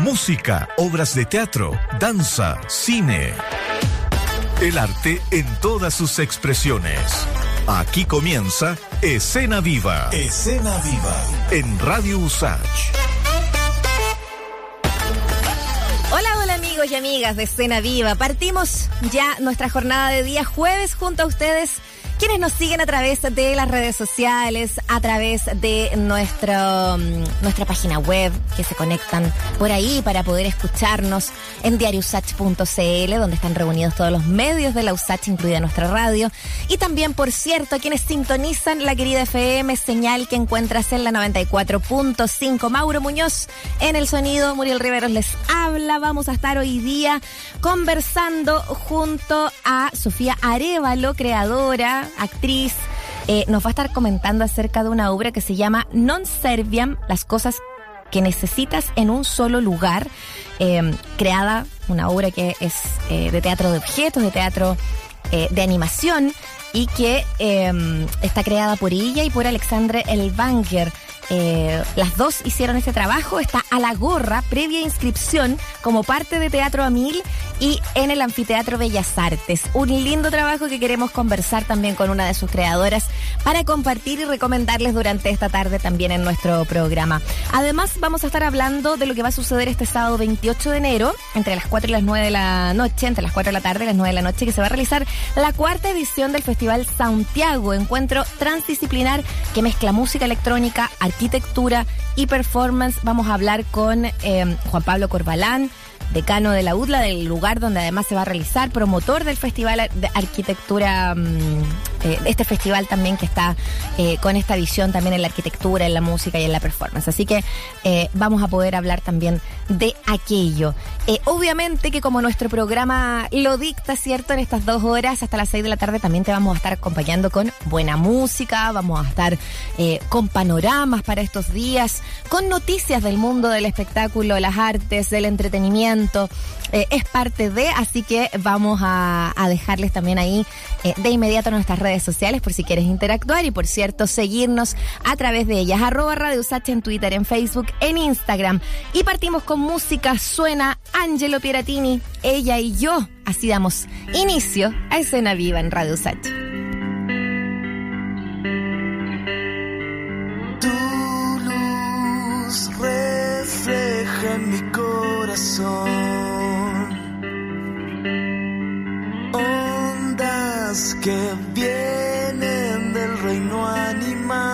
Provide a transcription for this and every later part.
música, obras de teatro, danza, cine. El arte en todas sus expresiones. Aquí comienza Escena Viva. Escena Viva. En Radio Usach. Hola, hola amigos y amigas de Escena Viva. Partimos ya nuestra jornada de día jueves junto a ustedes quienes nos siguen a través de las redes sociales, a través de nuestro, mm, nuestra página web, que se conectan por ahí para poder escucharnos en diariosach.cl, donde están reunidos todos los medios de la USACH, incluida nuestra radio. Y también, por cierto, a quienes sintonizan la querida FM, señal que encuentras en la 94.5. Mauro Muñoz en el sonido, Muriel Riveros les habla. Vamos a estar hoy día conversando junto a Sofía Arevalo, creadora actriz, eh, nos va a estar comentando acerca de una obra que se llama Non Serviam, las cosas que necesitas en un solo lugar, em, creada, una obra que es eh, de teatro de objetos, de teatro eh, de animación y que em, está creada por ella y por Alexandre Elvanger. Eh, las dos hicieron este trabajo, está a la gorra, previa inscripción, como parte de Teatro a Mil y en el Anfiteatro Bellas Artes. Un lindo trabajo que queremos conversar también con una de sus creadoras para compartir y recomendarles durante esta tarde también en nuestro programa. Además, vamos a estar hablando de lo que va a suceder este sábado 28 de enero, entre las 4 y las 9 de la noche, entre las 4 de la tarde y las 9 de la noche, que se va a realizar la cuarta edición del Festival Santiago, encuentro transdisciplinar que mezcla música electrónica, y performance. Vamos a hablar con eh, Juan Pablo Corbalán, decano de la UDLA, del lugar donde además se va a realizar, promotor del Festival de Arquitectura, mm, eh, este festival también que está eh, con esta visión también en la arquitectura, en la música y en la performance. Así que eh, vamos a poder hablar también de aquello. obviamente que como nuestro programa lo dicta, ¿cierto? En estas dos horas hasta las seis de la tarde también te vamos a estar acompañando con buena música, vamos a estar con panoramas para estos días, con noticias del mundo del espectáculo, las artes, del entretenimiento eh, es parte de, así que vamos a, dejarles también ahí eh, de inmediato nuestras redes sociales por si quieres interactuar y por cierto seguirnos a través de ellas, arroba Radio Sacha en Twitter, en Facebook, en Instagram. Y partimos con música, suena Angelo Pieratini, ella y yo. Así damos inicio a escena viva en Radio. Tu luz refleja Ondas que vienen del reino animal,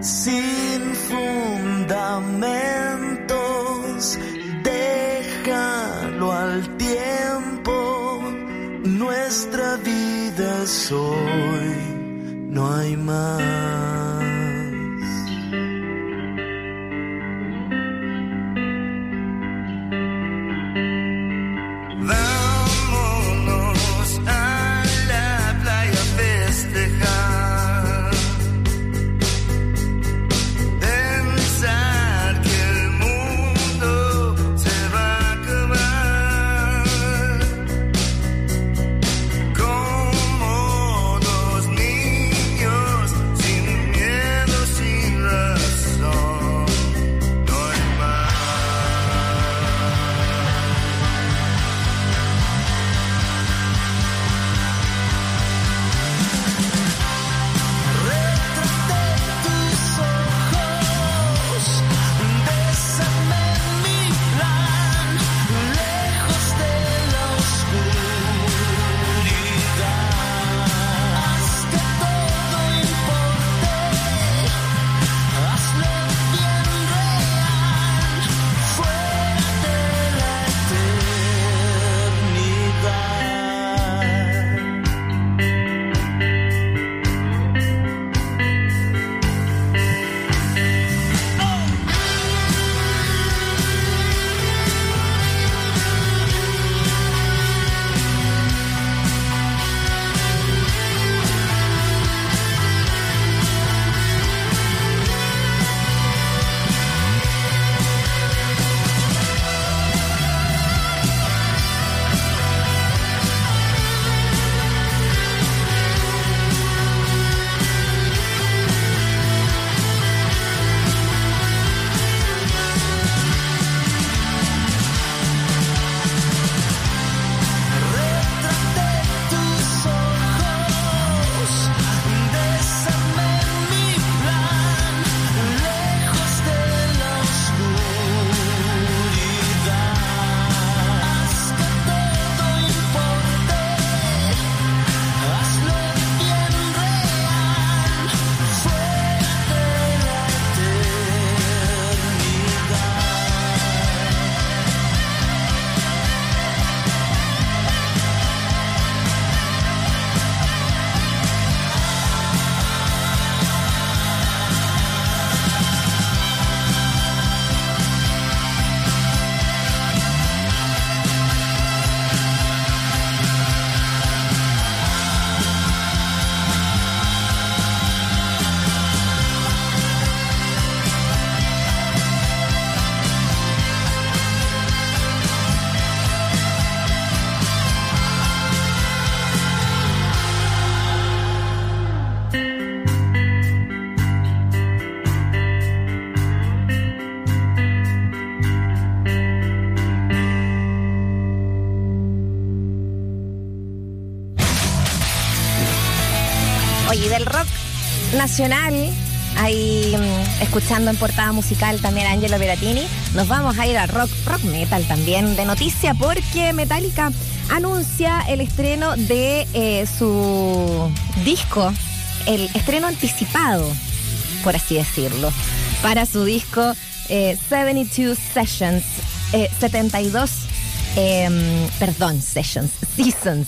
sin fundamentos, déjalo al tiempo. Nuestra vida es hoy, no hay más. Nacional, ahí mm, escuchando en portada musical también a Angelo Beratini, nos vamos a ir a rock, rock metal también de noticia porque Metallica anuncia el estreno de eh, su disco, el estreno anticipado, por así decirlo, para su disco eh, 72 Sessions, eh, 72, em, perdón, Sessions, Seasons,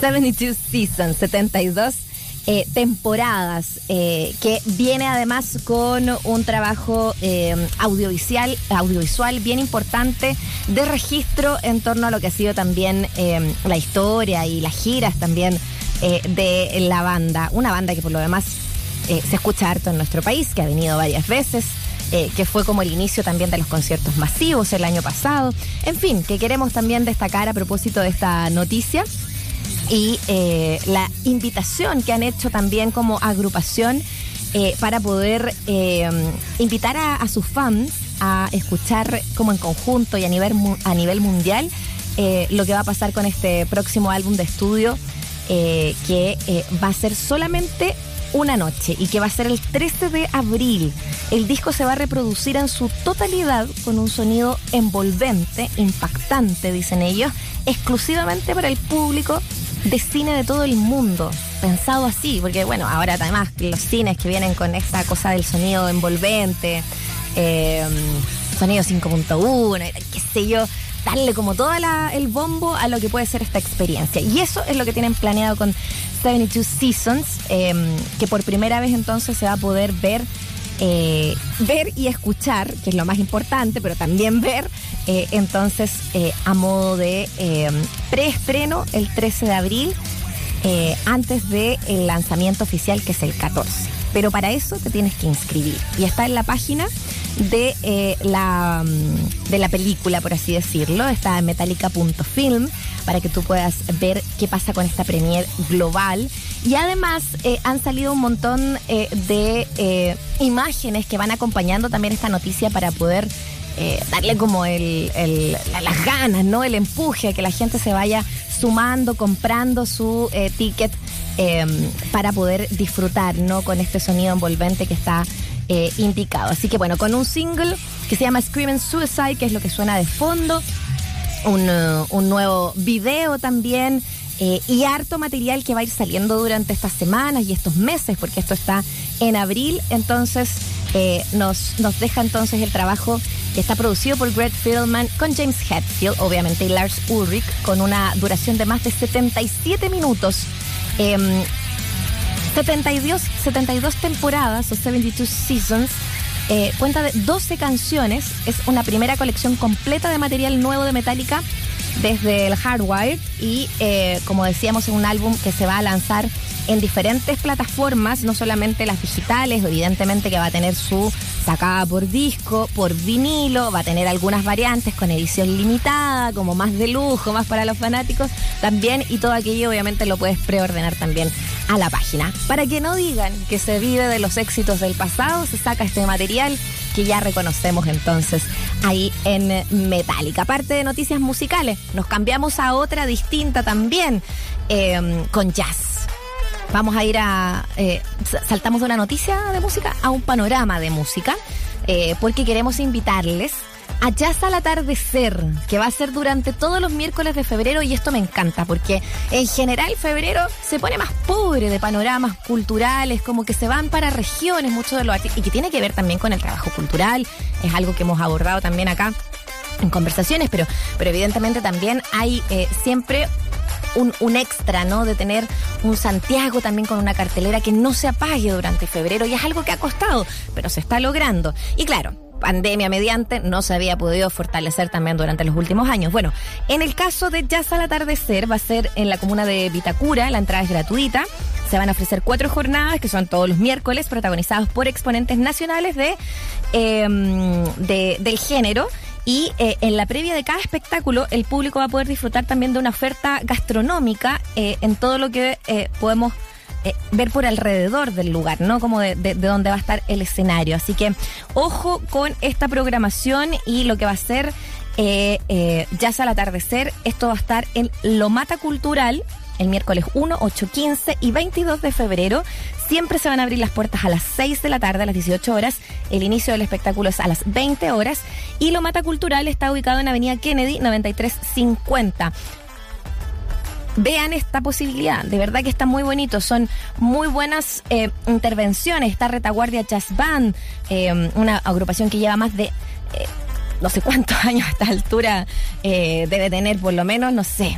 72 Seasons, 72 eh, temporadas, eh, que viene además con un trabajo eh, audiovisual, audiovisual bien importante de registro en torno a lo que ha sido también eh, la historia y las giras también de la banda. Una banda que por lo demás se escucha harto en nuestro país, que ha venido varias veces. que fue como el inicio también de los conciertos masivos el año pasado. En fin, que queremos también destacar a propósito de esta noticia y eh, la invitación que han hecho también como agrupación eh, para poder eh, invitar a, sus fans a escuchar como en conjunto y a nivel, a nivel mundial lo que va a pasar con este próximo álbum de estudio que va a ser solamente una noche y que va a ser el 13 de abril. El disco se va a reproducir en su totalidad con un sonido envolvente, impactante, dicen ellos, exclusivamente para el público de cine de todo el mundo. Pensado así, porque bueno, ahora además los cines que vienen con esta cosa del sonido envolvente, eh, sonido 5.1, qué sé yo, darle como todo el bombo a lo que puede ser esta experiencia. Y eso es lo que tienen planeado con 72 Seasons, eh, que por primera vez entonces se va a poder ver. Eh, ver y escuchar, que es lo más importante, pero también ver, eh, entonces eh, a modo de preestreno el 13 de abril, antes del lanzamiento oficial que es el 14. Pero para eso te tienes que inscribir. Y está en la página de, eh, la, mm, de la película, por así decirlo. Está en metallica.film para que tú puedas ver qué pasa con esta premier global. Y además eh, han salido un montón eh, de imágenes que van acompañando también esta noticia para poder darle como el, el- la- las ganas, ¿no? El empuje a que la gente se vaya sumando, comprando su ticket eh, para poder disfrutar, ¿no? Con este sonido envolvente que está eh, indicado. Así que bueno, con un single que se llama Screaming Suicide, que es lo que suena de fondo, un, eh, un nuevo video también eh, y harto material que va a ir saliendo durante estas semanas y estos meses, porque esto está en abril, entonces eh, nos, nos deja entonces el trabajo que está producido por Greg Fiddleman con James Hetfield, obviamente, y Lars Ulrich, con una duración de más de 77 minutos. Em, 72, 72 temporadas o 72 seasons. eh, cuenta de 12 canciones. Es una primera colección completa de material nuevo de Metallica desde el Hardwired y eh, como decíamos es un álbum que se va a lanzar en diferentes plataformas, no solamente las digitales, evidentemente que va a tener su sacada por disco, por vinilo, va a tener algunas variantes con edición limitada, como más de lujo, más para los fanáticos también, y todo aquello obviamente lo puedes preordenar también a la página. Para que no digan que se vive de los éxitos del pasado, se saca este material que ya reconocemos entonces ahí en Metallica. Aparte de noticias musicales, nos cambiamos a otra distinta también, eh, con jazz. Vamos a ir a. eh, sa- saltamos de una noticia de música a un panorama de música, eh, porque queremos invitarles a Jazz al Atardecer, que va a ser durante todos los miércoles de febrero, y esto me encanta, porque en general febrero se pone más pobre de panoramas culturales, como que se van para regiones, muchos de los artistas, y que tiene que ver también con el trabajo cultural, es algo que hemos abordado también acá en conversaciones, pero, pero evidentemente también hay eh, siempre un, un extra, ¿no? De tener un Santiago también con una cartelera que no se apague durante febrero y es algo que ha costado, pero se está logrando. Y claro, pandemia mediante, no se había podido fortalecer también durante los últimos años. Bueno, en el caso de Jazz al Atardecer, va a ser en la comuna de Vitacura, la entrada es gratuita. Se van a ofrecer cuatro jornadas que son todos los miércoles, protagonizados por exponentes nacionales de, em, de- del género. Y eh, en la previa de cada espectáculo, el público va a poder disfrutar también de una oferta gastronómica eh, en todo lo que eh, podemos eh, ver por alrededor del lugar, ¿no? Como de, de, de dónde va a estar el escenario. Así que ojo con esta programación y lo que va a ser Jazz al atardecer. Esto va a estar en Lomata Cultural el miércoles 1, 8, 15 y 22 de febrero. Siempre se van a abrir las puertas a las 6 de la tarde, a las 18 horas. El inicio del espectáculo es a las 20 horas. Y lo Mata Cultural está ubicado en Avenida Kennedy 9350 vean esta posibilidad. De verdad que está muy bonito. Son muy buenas eh, intervenciones. Está Retaguardia Jazz Band, eh, una agrupación que lleva más de. Eh, no sé cuántos años a esta altura debe tener, por lo menos, no sé,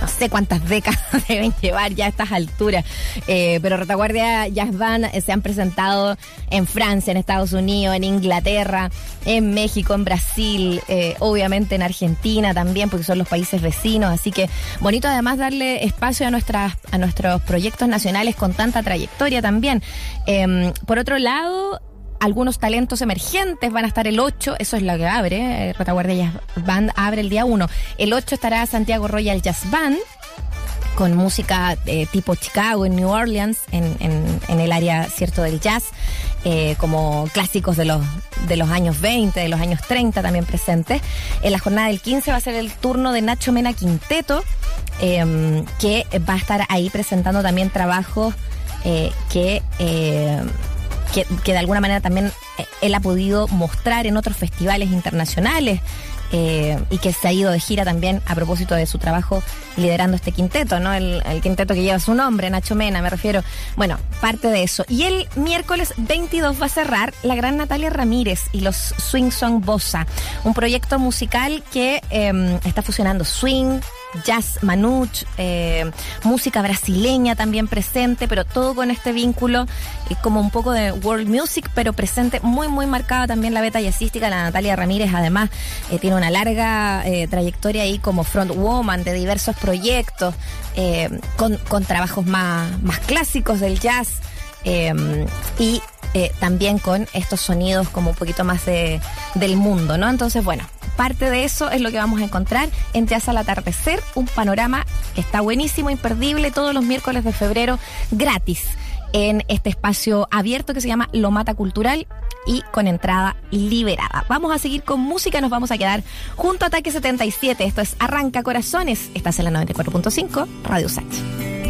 no sé cuántas décadas deben llevar ya a estas alturas, eh, pero Retaguardia Jazz Band eh, se han presentado en Francia, en Estados Unidos, en Inglaterra, en México, en Brasil, eh, obviamente en Argentina también, porque son los países vecinos, así que bonito además darle espacio a, nuestras, a nuestros proyectos nacionales con tanta trayectoria también. Em, por otro lado, algunos talentos emergentes van a estar el 8, eso es lo que abre, eh, Jazz Band abre el día 1. El 8 estará Santiago Royal Jazz Band con música eh, tipo Chicago, en New Orleans, en, en, el área cierto del jazz, eh, como clásicos de los, de los años 20, de los años 30 también presentes. En la jornada del 15 va a ser el turno de Nacho Mena Quinteto, em, que va a estar ahí presentando también trabajos que que, de alguna manera también eh, él ha podido mostrar en otros festivales internacionales. Eh, y que se ha ido de gira también a propósito de su trabajo liderando este quinteto, ¿no? El, quinteto que lleva su nombre, Nacho Mena, me refiero. Bueno, parte de eso. Y el miércoles 22 va a cerrar la gran Natalia Ramírez y los Swing Song Bossa, un proyecto musical que em, está fusionando swing, jazz manuch, eh, música brasileña también presente, pero todo con este vínculo eh, como un poco de world music, pero presente muy, muy marcada también la beta jazzística. La Natalia Ramírez además eh, tiene una larga trayectoria ahí como front woman de diversos proyectos, con, con, trabajos más, más clásicos del jazz. y también con estos sonidos como un poquito más de, del mundo, ¿no? Entonces, bueno, Parte de eso es lo que vamos a encontrar en Jazz al Atardecer, un panorama que está buenísimo, imperdible, todos los miércoles de febrero, gratis, en este espacio abierto que se llama Lo Mata Cultural y con entrada liberada. Vamos a seguir con música, nos vamos a quedar junto a Ataque 77. Esto es Arranca Corazones, estás en la 94.5, Radio Sach.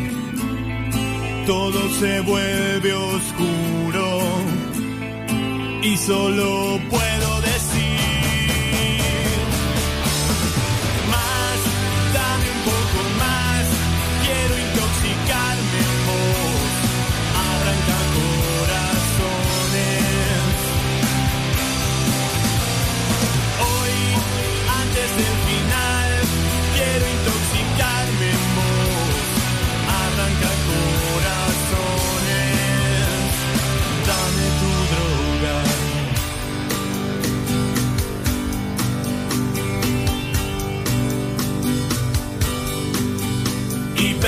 Todo se vuelve oscuro y solo puedo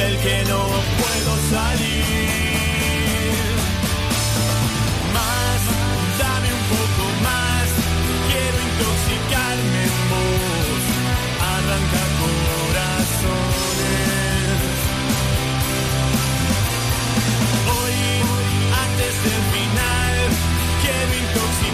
del que no puedo salir. Más, dame un poco más, quiero intoxicarme en vos, arranca corazones. Hoy, antes del final, quiero intoxicarme.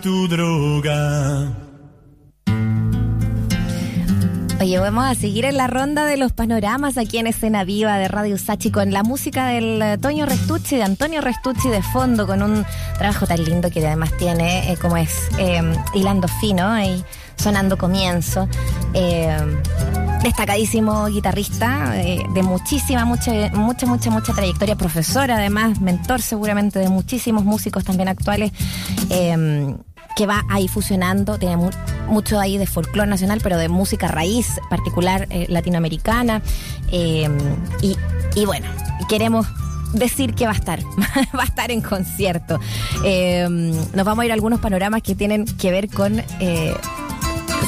Tu droga. Oye, vamos a seguir en la ronda de los panoramas aquí en Escena Viva de Radio Sachi con la música del eh, Toño Restucci, de Antonio Restucci de fondo, con un trabajo tan lindo que además tiene, eh, como es eh, Hilando Fino y sonando comienzo. Eh, destacadísimo guitarrista eh, de muchísima, mucha, mucha, mucha, mucha trayectoria, profesor además, mentor seguramente de muchísimos músicos también actuales. Eh, que va ahí fusionando, tiene mu- mucho ahí de folclore nacional, pero de música raíz particular eh, latinoamericana. Eh, y, bueno, queremos decir que va a estar, va a estar en concierto. Eh, nos vamos a ir a algunos panoramas que tienen que ver con... eh,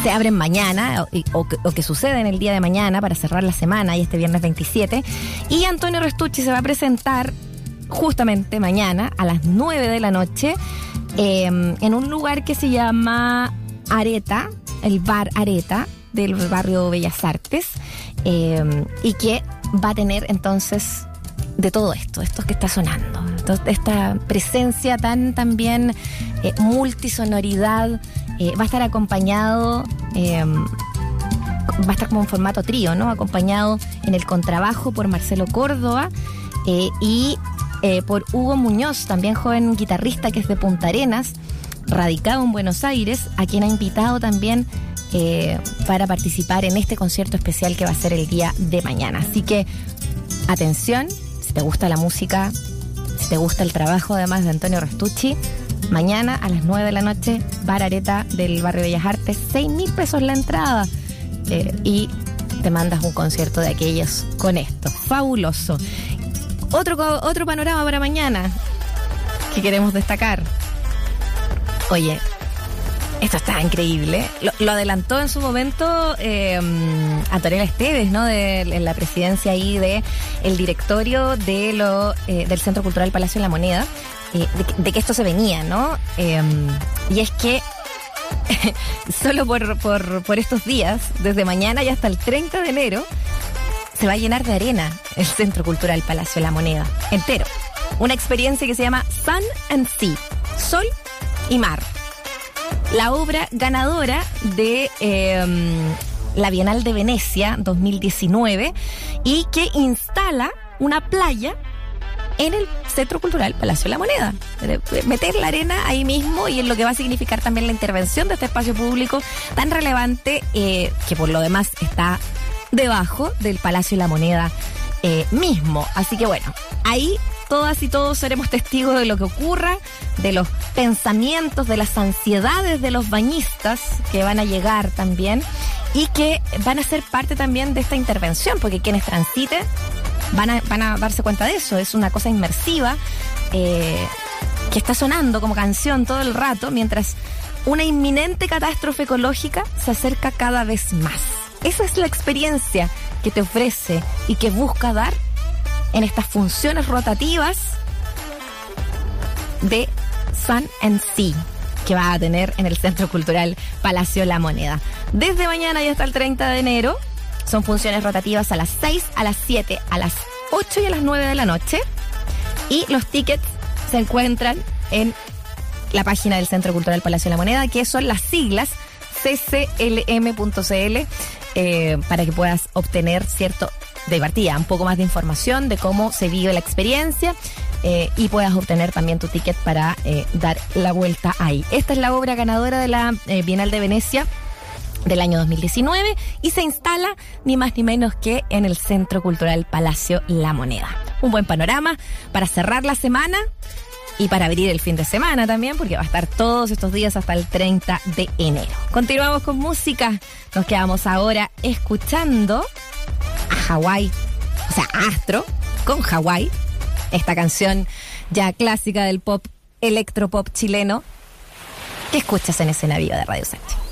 se abren mañana o, o o que suceden el día de mañana para cerrar la semana y este viernes 27. Y Antonio Restucci se va a presentar justamente mañana a las 9 de la noche eh, en un lugar que se llama Areta, el bar Areta del barrio Bellas Artes eh, y que va a tener entonces de todo esto, esto que está sonando, esta presencia tan también eh, multisonoridad, eh, va a estar acompañado, eh, va a estar como en formato trío, ¿no? Acompañado en el contrabajo por Marcelo Córdoba eh, y eh, por Hugo Muñoz, también joven guitarrista que es de Punta Arenas, radicado en Buenos Aires, a quien ha invitado también eh, para participar en este concierto especial que va a ser el día de mañana. Así que atención, si te gusta la música, si te gusta el trabajo además de Antonio Restucci, mañana a las 9 de la noche, Bar Areta del barrio Bellas Artes, 6 mil pesos la entrada. Eh, y te mandas un concierto de aquellos con esto. Fabuloso. Otro, otro panorama para mañana que queremos destacar. Oye, esto está increíble. Lo, adelantó en su momento eh, Antonella Esteves, ¿no? De, la presidencia ahí de el directorio de lo, eh, del Centro Cultural Palacio de la Moneda, de, que- esto se venía, ¿no? Eh, y es que solo por, por, estos días, desde mañana y hasta el 30 de enero, se va a llenar de arena el Centro Cultural Palacio de la Moneda, entero. Una experiencia que se llama Sun and Sea, Sol y Mar. La obra ganadora de eh, la Bienal de Venecia 2019 y que instala una playa en el Centro Cultural Palacio de la Moneda. Eh, Meter la arena ahí mismo y en lo que va a significar también la intervención de este espacio público tan relevante eh, que por lo demás está debajo del Palacio de la Moneda eh, mismo. Así que bueno, ahí todas y todos seremos testigos de lo que ocurra, de los pensamientos, de las ansiedades de los bañistas que van a llegar también y que van a ser parte también de esta intervención, porque quienes transiten van a, van a darse cuenta de eso. Es una cosa inmersiva eh, que está sonando como canción todo el rato mientras una inminente catástrofe ecológica se acerca cada vez más. Esa es la experiencia que te ofrece y que busca dar en estas funciones rotativas de Sun and Sea que va a tener en el Centro Cultural Palacio La Moneda. Desde mañana y hasta el 30 de enero son funciones rotativas a las 6, a las 7, a las 8 y a las 9 de la noche. Y los tickets se encuentran en la página del Centro Cultural Palacio de la Moneda, que son las siglas cclm.cl, eh, para que puedas obtener cierto de partida, un poco más de información de cómo se vive la experiencia eh, y puedas obtener también tu ticket para eh, dar la vuelta ahí. Esta es la obra ganadora de la Bienal de Venecia del año 2019 y se instala ni más ni menos que en el Centro Cultural Palacio La Moneda. Un buen panorama para cerrar la semana y para abrir el fin de semana también, porque va a estar todos estos días hasta el 30 de enero. Continuamos con música. Nos quedamos ahora escuchando a Hawái, o sea, Astro, con Hawái, esta canción ya clásica del pop, electropop chileno, que escuchas en Escena Viva de Radio Sánchez.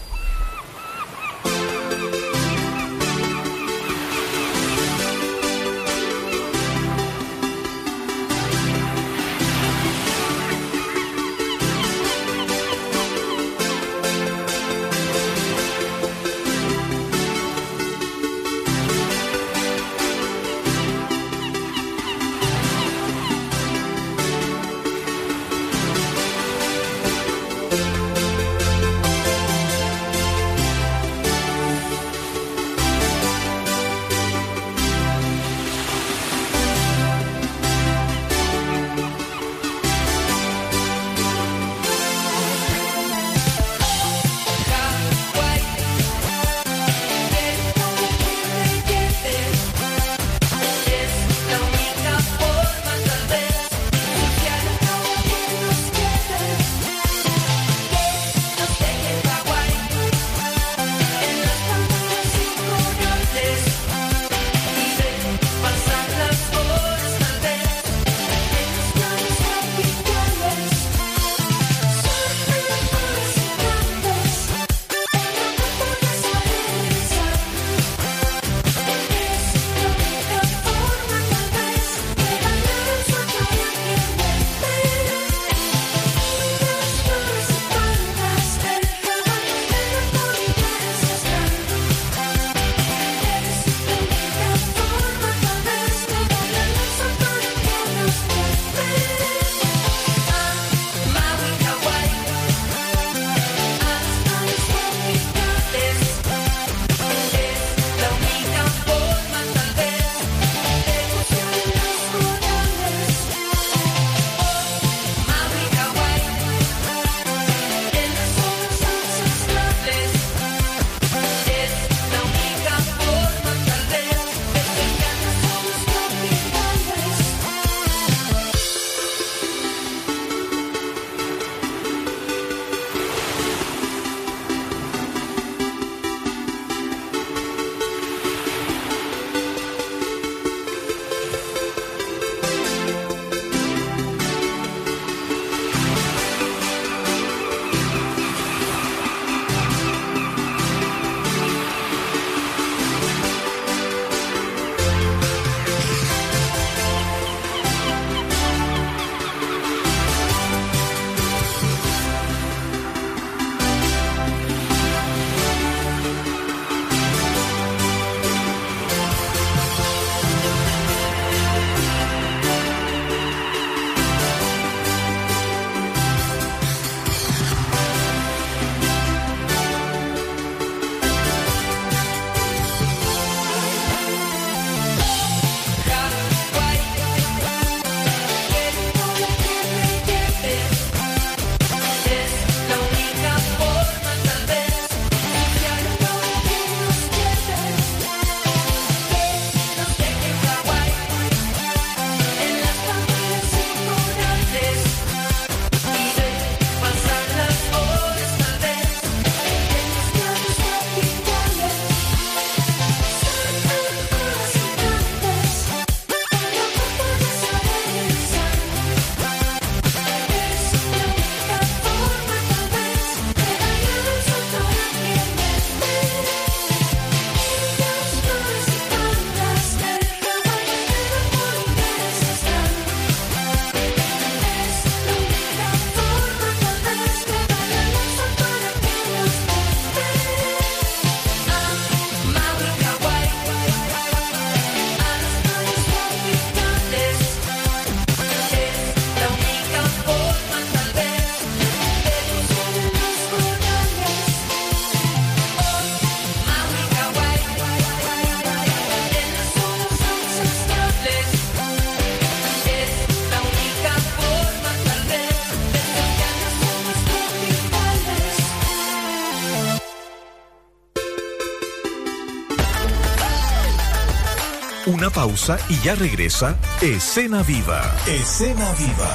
Pausa y ya regresa Escena Viva. Escena Viva.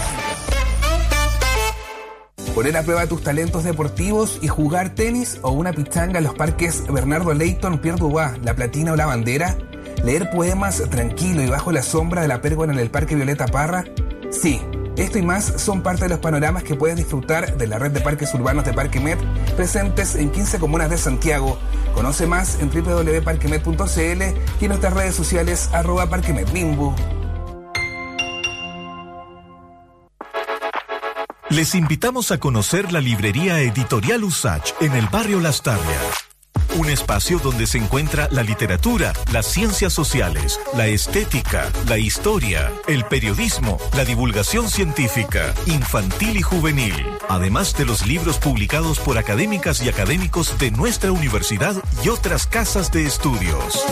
Poner a prueba tus talentos deportivos y jugar tenis o una pichanga en los parques Bernardo Leighton, Pierre Dubois, La Platina o La Bandera. Leer poemas tranquilo y bajo la sombra de la pérgola en el Parque Violeta Parra. Sí, esto y más son parte de los panoramas que puedes disfrutar de la red de parques urbanos de Parque Med, presentes en 15 comunas de Santiago. Conoce más en www.parquemed.cl y en nuestras redes sociales arroba. Les invitamos a conocer la librería editorial Usach en el barrio Las Tablias. Un espacio donde se encuentra la literatura, las ciencias sociales, la estética, la historia, el periodismo, la divulgación científica, infantil y juvenil, además de los libros publicados por académicas y académicos de nuestra universidad y otras casas de estudios.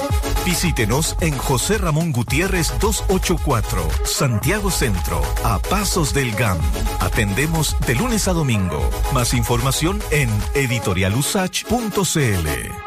Visítenos en José Ramón Gutiérrez 284, Santiago Centro, a Pasos del GAM. Atendemos de lunes a domingo. Más información en editorialusach.cl.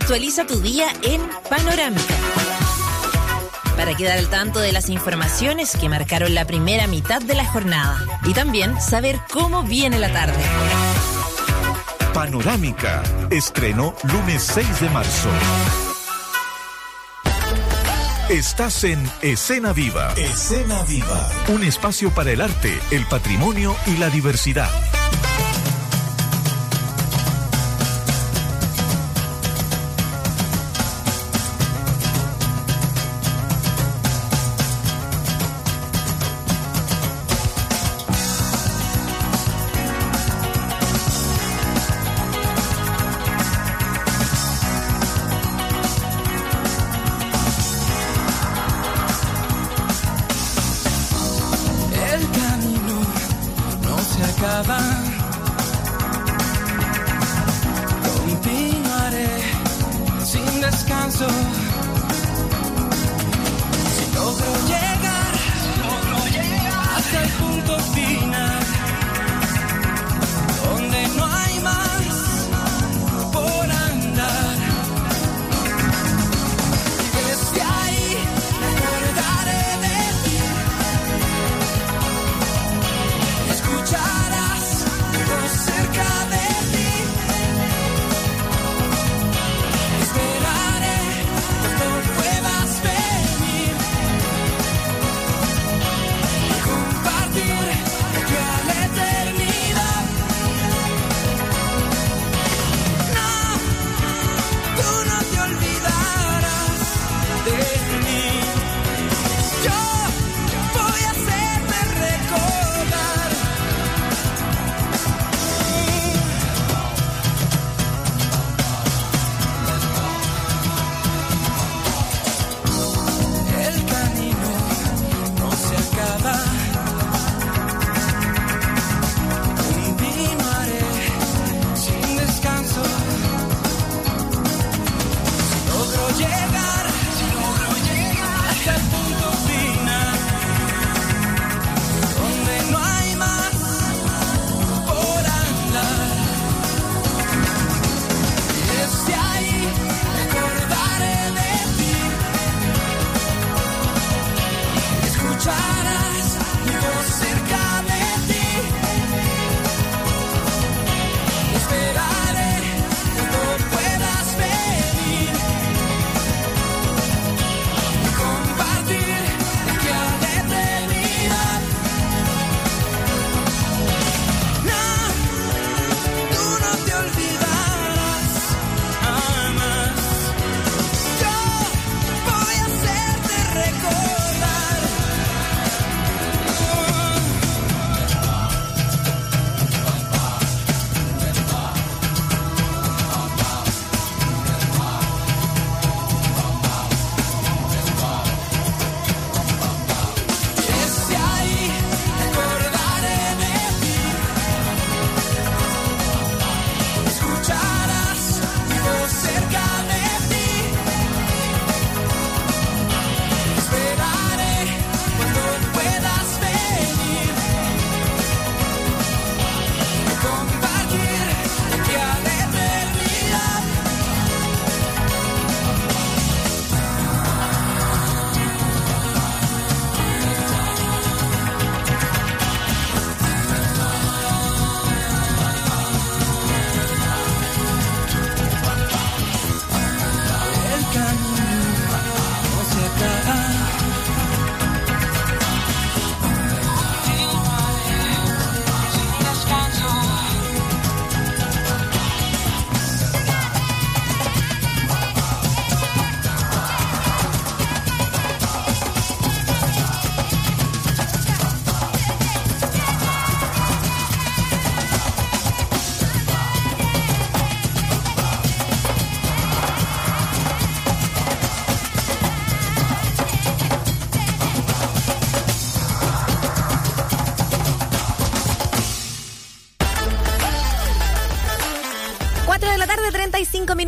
Actualiza tu día en Panorámica. Para quedar al tanto de las informaciones que marcaron la primera mitad de la jornada y también saber cómo viene la tarde. Panorámica. Estreno lunes 6 de marzo. Estás en Escena Viva. Escena Viva. Un espacio para el arte, el patrimonio y la diversidad.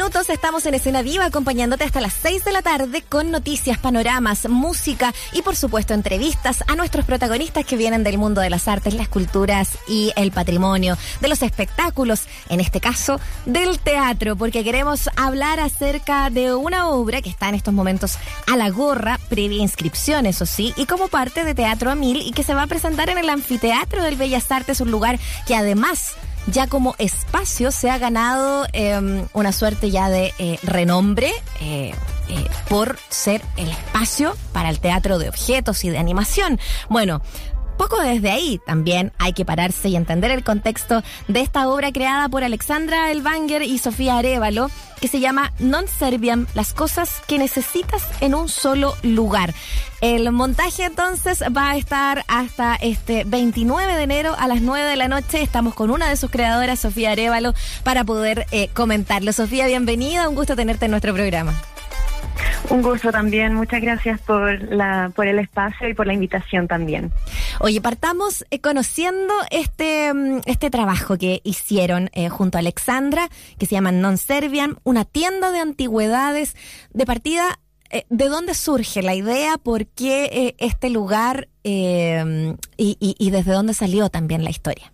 Minutos, estamos en escena viva acompañándote hasta las 6 de la tarde con noticias, panoramas, música y por supuesto entrevistas a nuestros protagonistas que vienen del mundo de las artes, las culturas y el patrimonio, de los espectáculos, en este caso del teatro, porque queremos hablar acerca de una obra que está en estos momentos a la gorra, previa inscripción, eso sí, y como parte de Teatro a Mil y que se va a presentar en el Anfiteatro del Bellas Artes, un lugar que además ya como espacio se ha ganado em, una suerte ya de eh, renombre eh, eh, por ser el espacio para el teatro de objetos y de animación. Bueno, poco desde ahí también hay que pararse y entender el contexto de esta obra creada por Alexandra Elvanger y Sofía Arevalo, que se llama Non Serviam, las cosas que necesitas en un solo lugar. El montaje entonces va a estar hasta este 29 de enero a las 9 de la noche. Estamos con una de sus creadoras, Sofía Arevalo, para poder eh, comentarlo. Sofía, bienvenida, un gusto tenerte en nuestro programa. Un gusto también, muchas gracias por la por el espacio y por la invitación también. Oye, partamos eh, conociendo este mm, este trabajo que hicieron eh, junto a Alexandra, que se llama Non Serviam, una tienda de antigüedades de partida. Eh, ¿De dónde surge la idea? ¿Por qué este lugar? y, y desde dónde salió también la historia?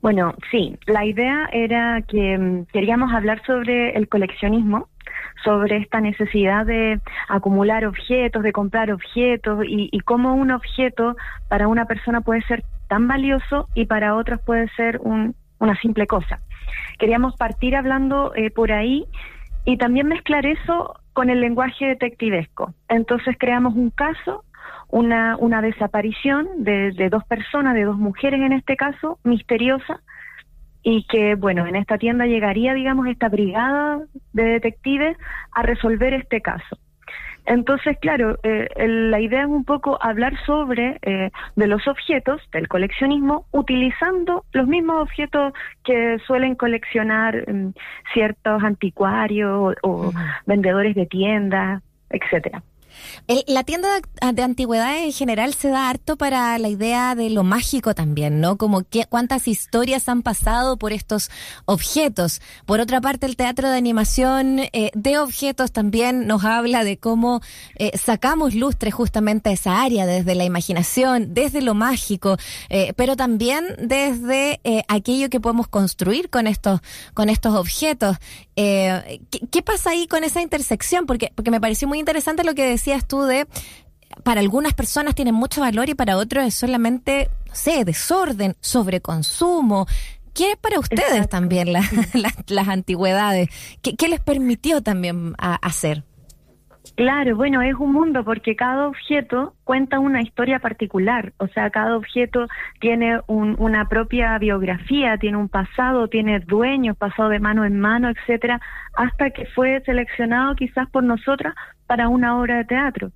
Bueno, sí, la idea era que mm, queríamos hablar sobre el coleccionismo sobre esta necesidad de acumular objetos, de comprar objetos y, cómo un objeto para una persona puede ser tan valioso y para otros puede ser una simple cosa. Queríamos partir hablando eh, por ahí y también mezclar eso con el lenguaje detectivesco. Entonces creamos un caso, una, una desaparición de, de dos personas, de dos mujeres en este caso, misteriosa, y que, bueno, en esta tienda llegaría, digamos, esta brigada de detectives a resolver este caso. Entonces, claro, eh, la idea es un poco hablar sobre eh, de los objetos del coleccionismo utilizando los mismos objetos que suelen coleccionar mm, ciertos anticuarios o, vendedores de tiendas, etcétera la tienda de antigüedades en general se da harto para la idea de lo mágico también, ¿no? Como que, cuántas historias han pasado por estos objetos. Por otra parte, el teatro de animación eh, de objetos también nos habla de cómo eh, sacamos lustre justamente a esa área, desde la imaginación, desde lo mágico, eh, pero también desde aquello que podemos construir con estos, con estos objetos. ¿qué, ¿qué, pasa ahí con esa intersección? Porque, porque me pareció muy interesante lo que decías tú de para algunas personas tienen mucho valor y para otros es solamente, no sé, desorden, sobreconsumo. ¿Qué es para ustedes también las antigüedades? ¿Qué, les permitió también hacer? Claro, bueno, es un mundo porque cada objeto cuenta una historia particular, o sea, cada objeto tiene una propia biografía, tiene un pasado, tiene dueños, pasado de mano en mano, etcétera, hasta que fue seleccionado quizás por nosotras para una obra de teatro.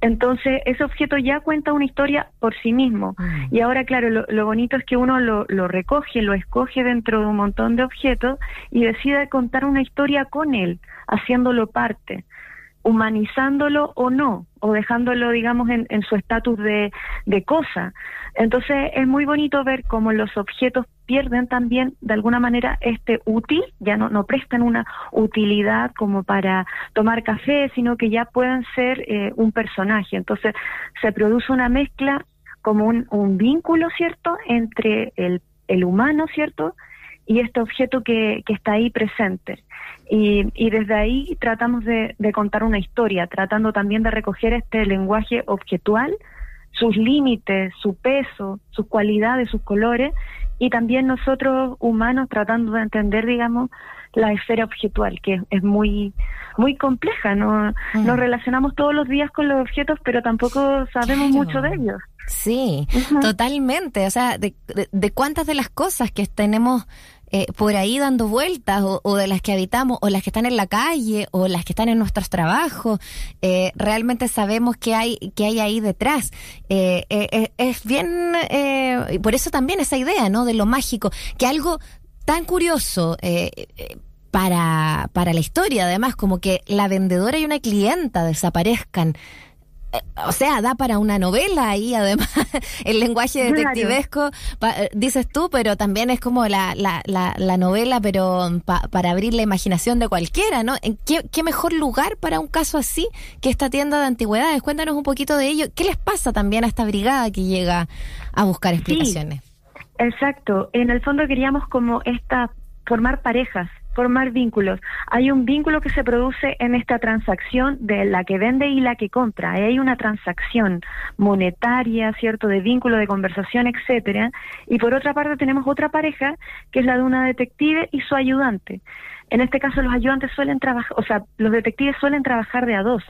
Entonces, ese objeto ya cuenta una historia por sí mismo. Mm. Y ahora, claro, lo, bonito es que uno lo, lo, recoge, lo escoge dentro de un montón de objetos y decide contar una historia con él, haciéndolo parte humanizándolo o no, o dejándolo, digamos, en, su estatus de, de cosa. Entonces es muy bonito ver cómo los objetos pierden también, de alguna manera, este útil, ya no, no prestan una utilidad como para tomar café, sino que ya pueden ser eh, un personaje. Entonces se produce una mezcla como un, un vínculo, ¿cierto?, entre el, el humano, ¿cierto?, y este objeto que, que está ahí presente. Y, y desde ahí tratamos de, de, contar una historia, tratando también de recoger este lenguaje objetual, sus límites, su peso, sus cualidades, sus colores, y también nosotros humanos tratando de entender, digamos, la esfera objetual, que es muy muy compleja, no mm. nos relacionamos todos los días con los objetos, pero tampoco sabemos mucho de ellos. Sí, totalmente, o sea, de, de cuántas de las cosas que tenemos eh, por ahí dando vueltas o, de las que habitamos o las que están en la calle o las que están en nuestros trabajos, eh, realmente sabemos que hay, que hay ahí detrás. Eh, es bien, por eso también esa idea, ¿no? De lo mágico, que algo tan curioso, para, para la historia, además, como que la vendedora y una clienta desaparezcan eh, o sea, da para una novela y además el lenguaje detectivesco, eh, dices tú, pero también es como la, la, la, novela, pero para abrir la imaginación de cualquiera, ¿no? ¿Qué, ¿Qué mejor lugar para un caso así que esta tienda de antigüedades? Cuéntanos un poquito de ello. ¿Qué les pasa también a esta brigada que llega a buscar explicaciones? exacto. En el fondo queríamos como esta formar parejas formar vínculos. Hay un vínculo que se produce en esta transacción de la que vende y la que compra. Hay una transacción monetaria, ¿cierto? De vínculo, de conversación, etcétera. Y por otra parte tenemos otra pareja, que es la de una detective y su ayudante. En este caso los ayudantes suelen trabajar, o sea, los detectives suelen trabajar de a dos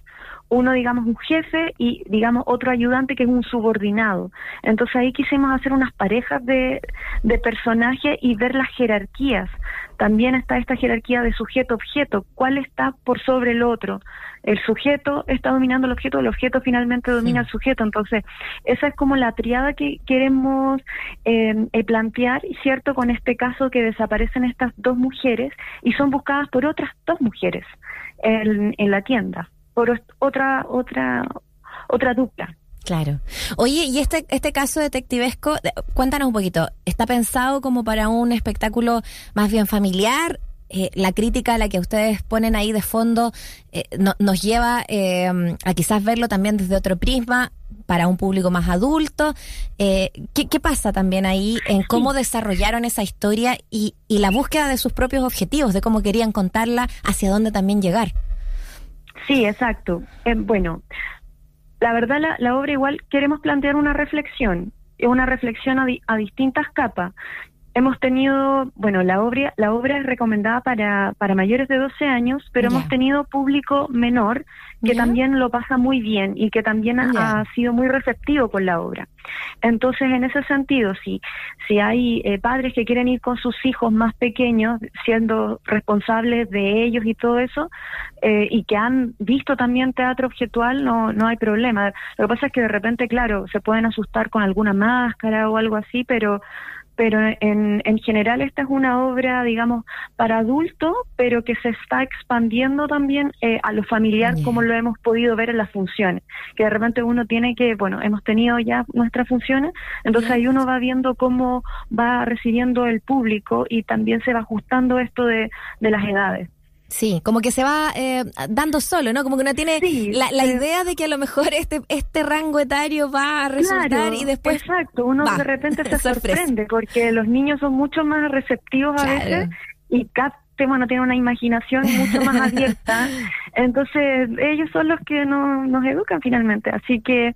uno, digamos, un jefe y, digamos, otro ayudante que es un subordinado. Entonces ahí quisimos hacer unas parejas de, de personajes y ver las jerarquías. También está esta jerarquía de sujeto-objeto. ¿Cuál está por sobre el otro? El sujeto está dominando el objeto, el objeto finalmente domina el sujeto. Entonces, esa es como la triada que queremos eh, eh, plantear, ¿cierto? Con este caso que desaparecen estas dos mujeres y son buscadas por otras dos mujeres en, en la tienda por otra, otra, otra dupla. Claro. Oye, y este, este caso detectivesco, cuéntanos un poquito, ¿está pensado como para un espectáculo más bien familiar? Eh, la crítica a la que ustedes ponen ahí de fondo eh, nos lleva eh, a quizás verlo también desde otro prisma para un público más adulto. ¿qué, ¿qué, pasa también ahí en cómo desarrollaron esa historia y, y la búsqueda de sus propios objetivos, de cómo querían contarla, hacia dónde también llegar? Sí, exacto. Eh, bueno, la verdad la, la, obra igual queremos plantear una reflexión, una reflexión a, a distintas capas. Hemos tenido, bueno, la obra, la obra es recomendada para, para mayores de 12 años, pero hemos tenido público menor que también lo pasa muy bien y que también ha, sido muy receptivo con la obra. Entonces, en ese sentido, si, si hay eh, padres que quieren ir con sus hijos más pequeños, siendo responsables de ellos y todo eso, eh, y que han visto también teatro objetual, no, no hay problema. Lo que pasa es que de repente, claro, se pueden asustar con alguna máscara o algo así, pero pero en, en general esta es una obra, digamos, para adultos, pero que se está expandiendo también eh, a lo familiar, como lo hemos podido ver en las funciones, que de repente uno tiene que, bueno, hemos tenido ya nuestras funciones, entonces ahí uno va viendo cómo va recibiendo el público y también se va ajustando esto de, de las edades. Sí, como que se va eh, dando solo, ¿no? Como que uno tiene la, la idea de que a lo mejor este este rango etario va a resultar y después... Exacto, uno de repente se sorprende porque los niños son mucho más receptivos a veces y captan bueno, tiene una imaginación mucho más abierta. Entonces, ellos son los que no, nos educan finalmente. Así que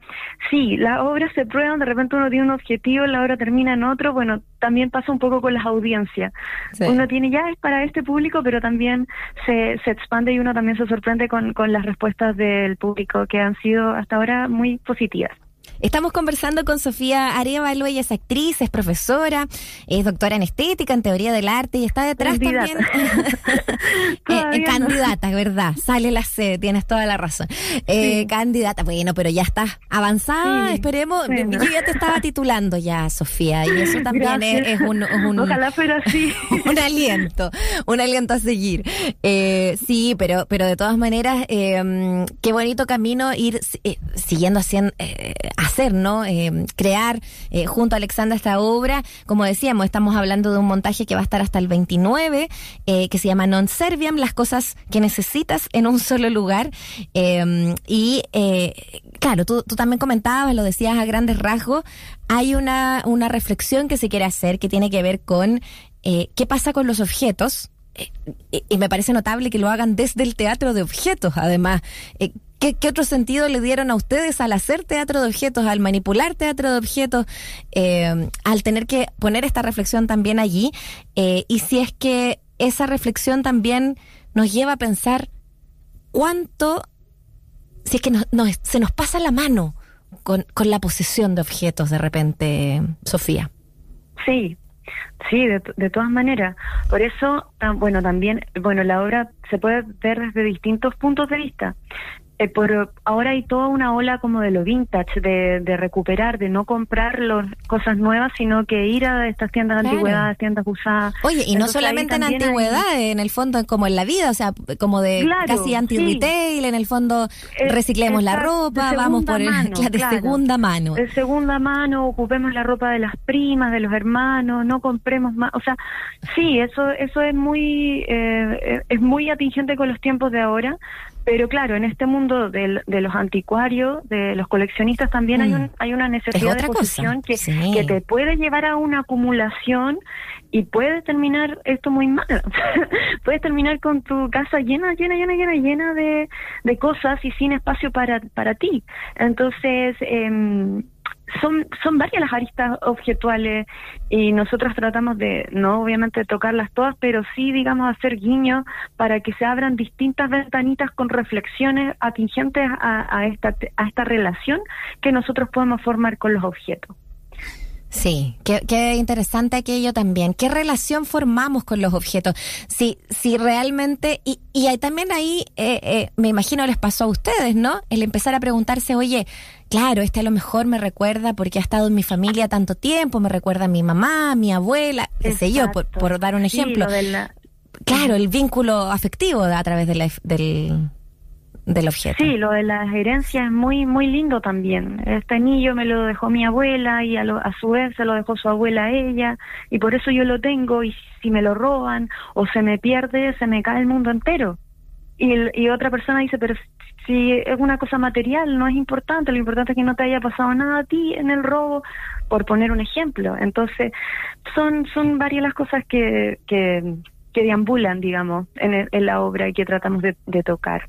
sí, las obras se prueban, de repente uno tiene un objetivo, la obra termina en otro. Bueno, también pasa un poco con las audiencias. Uno tiene ya es para este público, pero también se, se expande y uno también se sorprende con, con las respuestas del público, que han sido hasta ahora muy positivas. Estamos conversando con Sofía Arevalo, ella es actriz, es profesora, es doctora en estética, en teoría del arte y está detrás también. eh, candidata, ¿verdad? Sale la C, tienes toda la razón. Eh, Candidata, bueno, pero ya está avanzada, esperemos. Yo ya te estaba titulando ya, Sofía, y eso también es, un, Ojalá fuera así. un aliento, un aliento a seguir. Eh, sí, pero, pero de todas maneras, eh, qué bonito camino ir eh, siguiendo haciendo. Eh, hacer, ¿no? Eh, crear eh, junto a Alexandra esta obra. Como decíamos, estamos hablando de un montaje que va a estar hasta el 29, eh, que se llama Non Serviam, las cosas que necesitas en un solo lugar. y claro, tú, tú, también comentabas, lo decías a grandes rasgos, hay una, una reflexión que se quiere hacer que tiene que ver con qué pasa con los objetos. Y me parece notable que lo hagan desde el teatro de objetos, además. ¿Qué, otro sentido le dieron a ustedes al hacer teatro de objetos, al manipular teatro de objetos, eh, al tener que poner esta reflexión también allí? Eh, y si es que esa reflexión también nos lleva a pensar cuánto, si es que se nos pasa la mano con, con la posesión de objetos de repente, Sofía. Sí, Sí, de, todas maneras. Por eso, bueno, también, bueno, la obra se puede ver desde distintos puntos de vista. Eh, por ahora hay toda una ola como de lo vintage, de, de recuperar, de no comprar los, cosas nuevas, sino que ir a estas tiendas de Claro. antigüedades, tiendas usadas. Oye, y no Entonces, solamente en hay- antigüedad, en el fondo como en la vida, o sea, como de Claro, casi anti-retail, en el fondo Eh, reciclemos la ropa, vamos por el, mano, la de claro. segunda mano. De segunda mano, ocupemos la ropa de las primas, de los hermanos, no compremos más. O sea, sí, eso eso es muy eh, eh, es muy atingente con los tiempos de ahora, pero claro, en este mundo del- de, los anticuarios, de los coleccionistas también hay Mm. un hay una necesidad de cosa, posesión que, sí. que te puede llevar a una acumulación y puede terminar esto muy mal. Puedes terminar con tu casa llena, llena, llena, llena, llena de, de cosas y sin espacio para, para ti. Entonces, em, son, son varias las aristas objetuales y nosotros tratamos de, no obviamente tocarlas todas, pero sí, digamos, hacer guiños para que se abran distintas ventanitas con reflexiones atingentes a, a, esta, a esta relación que nosotros podemos formar con los objetos. Sí, qué, qué interesante aquello también. ¿Qué relación formamos con los objetos? Si, si realmente, y, y hay también ahí, eh, eh, me imagino les pasó a ustedes, ¿no? El empezar a preguntarse, oye, claro, este a lo mejor me recuerda porque ha estado en mi familia tanto tiempo, me recuerda a mi mamá, a mi abuela, qué sé yo, por, por dar un ejemplo. la- Claro, el vínculo afectivo a través de la- del, del objeto. Sí, lo de las herencias es muy muy lindo también. Este anillo me lo dejó mi abuela y a, lo- a su vez se lo dejó su abuela a ella y por eso yo lo tengo y si me lo roban o se me pierde se me cae el mundo entero. Y, y otra persona dice, pero si es una cosa material, no es importante, lo importante es que no te haya pasado nada a ti en el robo, por poner un ejemplo. Entonces, son, son varias las cosas que, que, que deambulan, digamos, en, el- en la obra y que tratamos de tocar.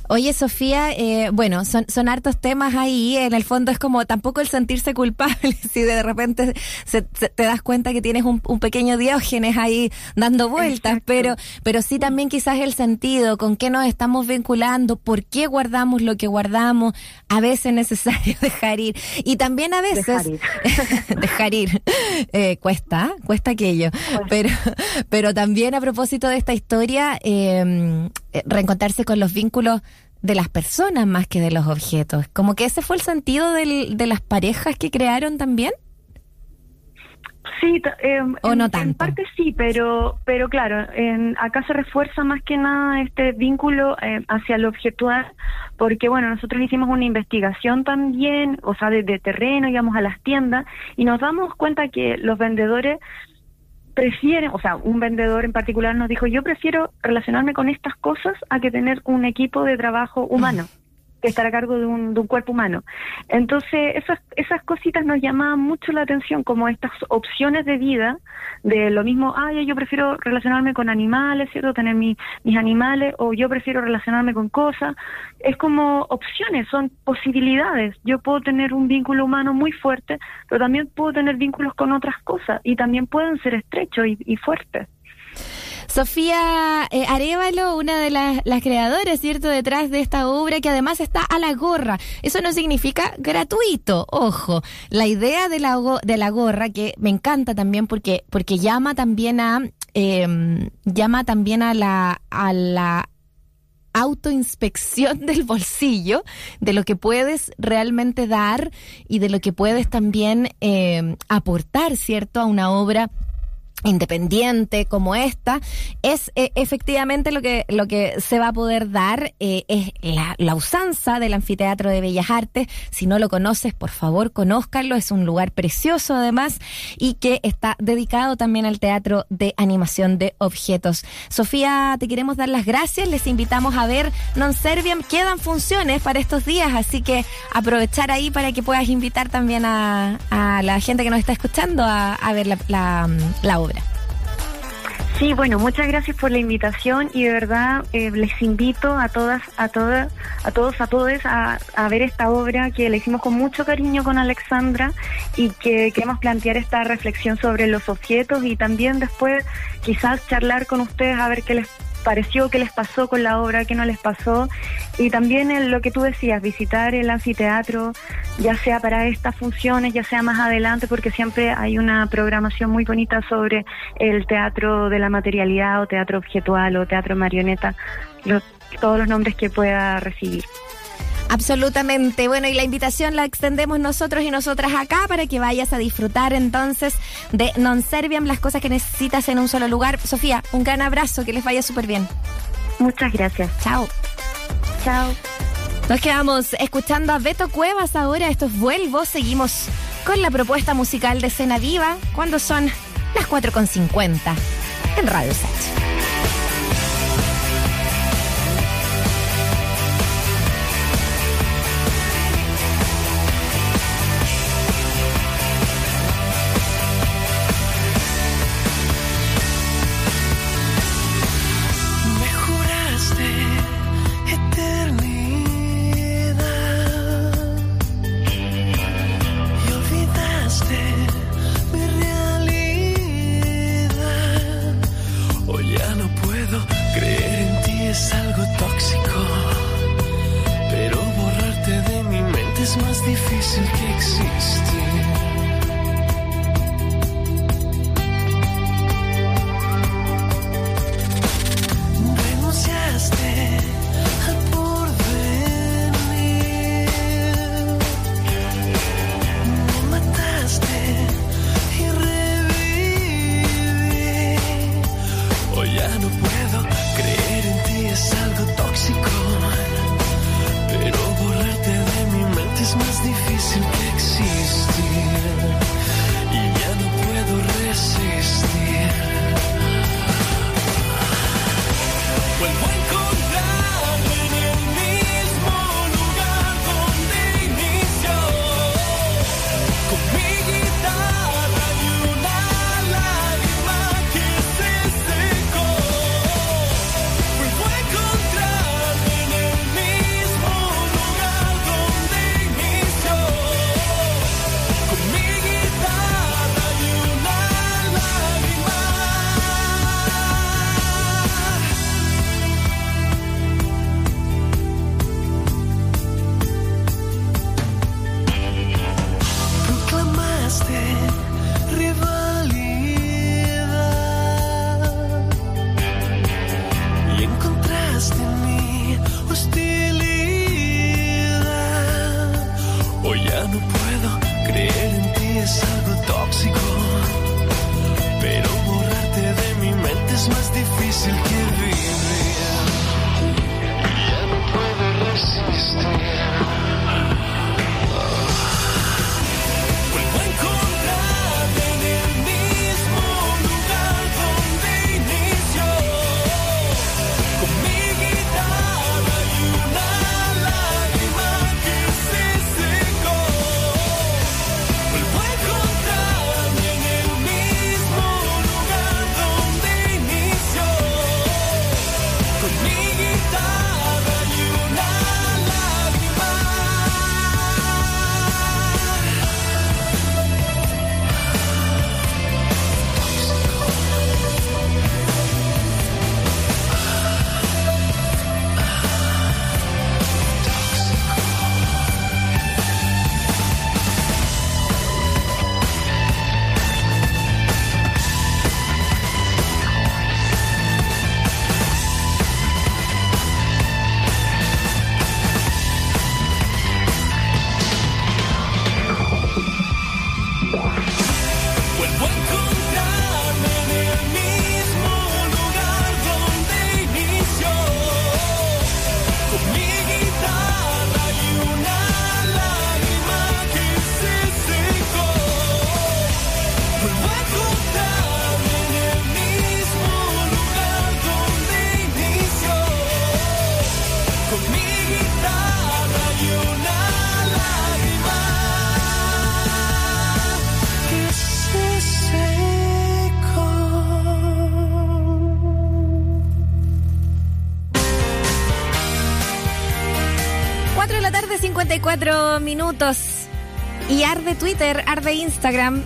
Oye, Sofía, eh, bueno, son, son hartos temas ahí. En el fondo es como tampoco el sentirse culpable si de repente se- se- te das cuenta que tienes un, un pequeño diógenes ahí dando vueltas, Exacto. pero, pero sí también quizás el sentido, con qué nos estamos vinculando, por qué guardamos lo que guardamos. A veces es necesario dejar ir. Y también a veces Dejar ir. dejar ir. Eh, cuesta, cuesta aquello. Pero, pero también a propósito de esta historia, eh, reencontrarse con los vínculos de las personas más que de los objetos. Como que ese fue el sentido del- de las parejas que crearon también. Sí, eh, ¿O en, no en tanto? parte sí, pero pero claro, en, acá se refuerza más que nada este vínculo eh, hacia lo objetual, porque bueno, nosotros hicimos una investigación también, o sea, de, de terreno, íbamos a las tiendas y nos damos cuenta que los vendedores prefieren, o sea, un vendedor en particular nos dijo, yo prefiero relacionarme con estas cosas a que tener un equipo de trabajo humano. que estar a cargo de un, de un cuerpo humano. Entonces, esas, esas cositas nos llamaban mucho la atención, como estas opciones de vida, de lo mismo, ay, yo prefiero relacionarme con animales, ¿cierto? Tener mi- mis animales, o yo prefiero relacionarme con cosas. Es como opciones, son posibilidades. Yo puedo tener un vínculo humano muy fuerte, pero también puedo tener vínculos con otras cosas, y también pueden ser estrechos y, y fuertes. Sofía eh, Arevalo, una de las, creadoras, ¿cierto?, detrás de esta obra que además está a la gorra. Eso no significa gratuito, ojo. La idea de la, gorra, que me encanta también porque, porque llama también a, eh, llama también a la, a la autoinspección del bolsillo, de lo que puedes realmente dar y de lo que puedes también eh, aportar, ¿cierto?, a una obra independiente como esta es eh, efectivamente lo que lo que se va a poder dar eh, es la, la usanza del anfiteatro de Bellas Artes. Si no lo conoces por favor conózcanlo es un lugar precioso además y que está dedicado también al teatro de animación de objetos. Sofía te queremos dar las gracias. Les invitamos a ver Non Serviam. Quedan funciones para estos días así que aprovechar ahí para que puedas invitar también a, a la gente que nos está escuchando a, a ver la, la obra Sí, bueno, muchas gracias por la invitación y de verdad eh, les invito a todas, a todas, a todos, a todos a, a ver esta obra que la hicimos con mucho cariño con Alexandra y que queremos plantear esta reflexión sobre los objetos y también después quizás charlar con ustedes a ver qué les pareció, qué les pasó con la obra, qué no les pasó y también lo que tú decías, visitar el anfiteatro, ya sea para estas funciones, ya sea más adelante, porque siempre hay una programación muy bonita sobre el teatro de la materialidad o teatro objetual o teatro marioneta. Todos los nombres que pueda recibir. Absolutamente. Bueno, y la invitación la extendemos nosotros y nosotras acá para que vayas a disfrutar entonces de Non Serviam, las cosas que necesitas en un solo lugar. Sofía, un gran abrazo, que les vaya súper bien. Muchas gracias. Chao. Chao. Nos quedamos escuchando a Beto Cuevas ahora. Esto es Vuelvo. Seguimos con la propuesta musical de Cena Viva cuando son las 4.50 en Radio Set. minutos. Y arde Twitter, arde Instagram.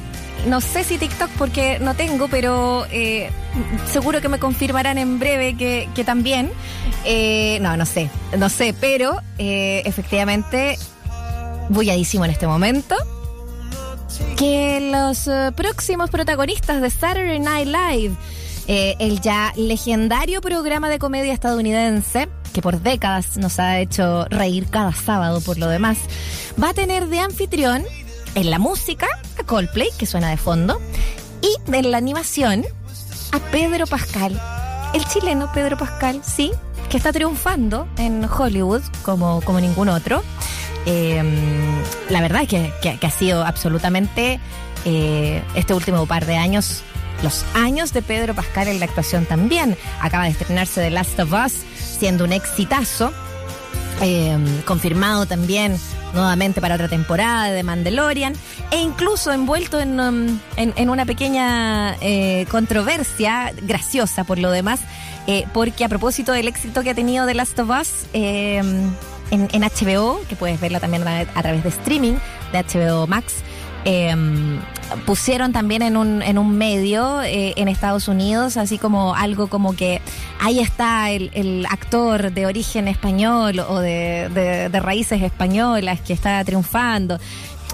No sé si TikTok porque no tengo, pero eh, seguro que me confirmarán en breve que, también. Eh, no, no sé, no sé, pero eh, efectivamente, bulladísimo en este momento. Que los próximos protagonistas de Saturday Night Live, el ya legendario programa de comedia estadounidense, que por décadas nos ha hecho reír cada sábado por lo demás, va a tener de anfitrión en la música a Coldplay, que suena de fondo, y en la animación a Pedro Pascal, el chileno Pedro Pascal, sí, que está triunfando en Hollywood como, como ningún otro. Eh, la verdad es que, que- que ha sido absolutamente eh, este último par de años, los años de Pedro Pascal en la actuación también. Acaba de estrenarse The Last of Us, siendo un exitazo. Eh, confirmado también nuevamente para otra temporada de Mandalorian e incluso envuelto en, um, en, una pequeña eh, controversia graciosa por lo demás, eh, porque a propósito del éxito que ha tenido The Last of Us eh, en, HBO, que puedes verla también a través de streaming de HBO Max, eh, pusieron también en un, en un medio eh, en Estados Unidos, así como algo como que ahí está el, el actor de origen español o de- de raíces españolas que está triunfando.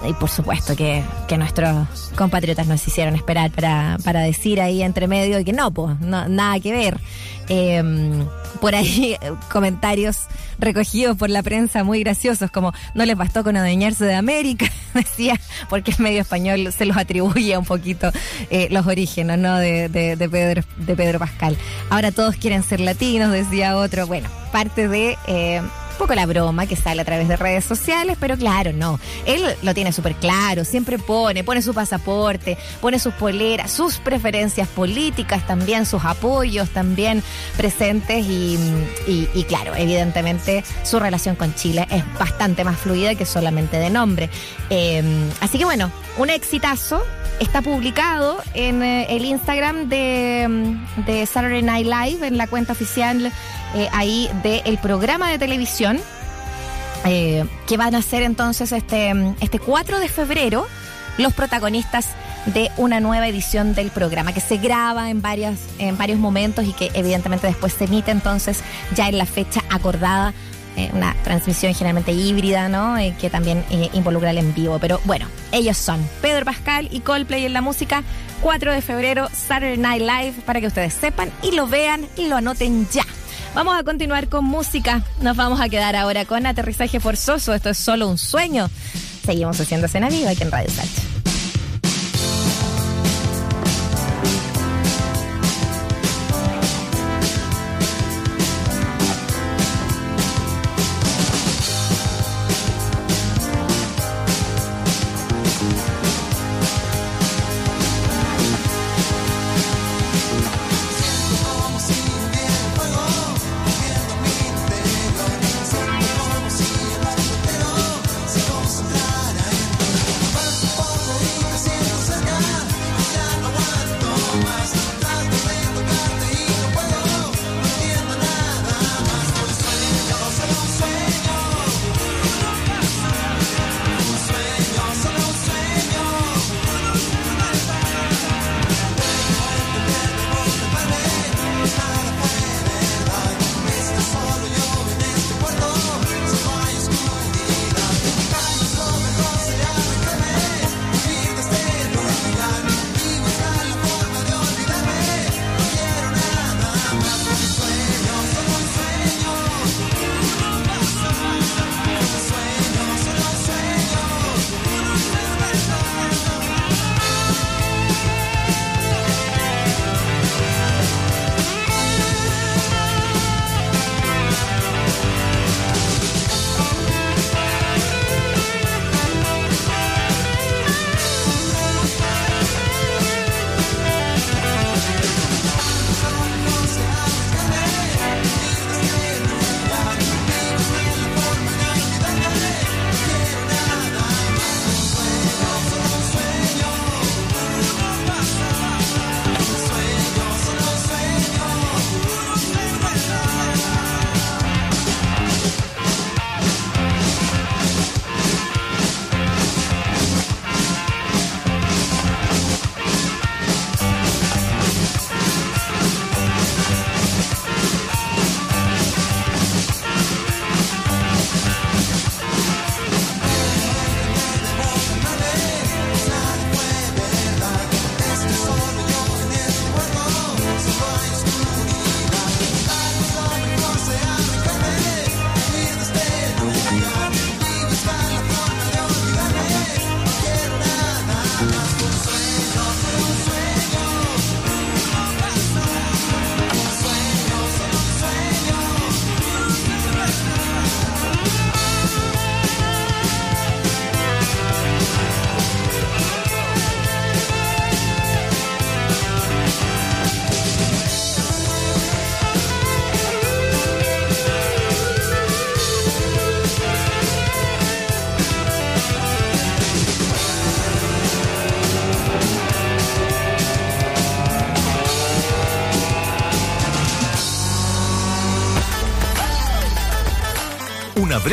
Y por supuesto que, que nuestros compatriotas nos hicieron esperar para, para decir ahí entre medio que no, pues, nada que ver. Eh, por ahí comentarios recogidos por la prensa muy graciosos, como no les bastó con adueñarse de América, decía, porque el medio español se los atribuye un poquito eh, los orígenes, ¿no? De, de, de Pedro, de Pedro Pascal. Ahora todos quieren ser latinos, decía otro. Bueno, parte de eh, un poco la broma que sale a través de redes sociales, pero claro, no. Él lo tiene súper claro, siempre pone, pone su pasaporte, pone sus poleras, sus preferencias políticas también, sus apoyos también presentes y, y- y claro, evidentemente su relación con Chile es bastante más fluida que solamente de nombre. Eh, así que bueno, un exitazo. Está publicado en eh, el Instagram de, mm, de Saturday Night Live, en la cuenta oficial eh, ahí del programa de televisión, eh, que van a ser entonces este, mm, este 4 de febrero los protagonistas de una nueva edición del programa que se graba en varias en varios momentos y que evidentemente después se emite entonces ya en la fecha acordada eh, una transmisión generalmente híbrida, ¿no? Eh, que también eh, involucra el en vivo. Pero bueno, ellos son Pedro Pascal y Coldplay en la música. 4 de febrero, Saturday Night Live, para que ustedes sepan y lo vean y lo anoten ya. Vamos a continuar con música. Nos vamos a quedar ahora con aterrizaje forzoso. Esto es solo un sueño. Seguimos haciendo escena viva aquí en Radio Sacha.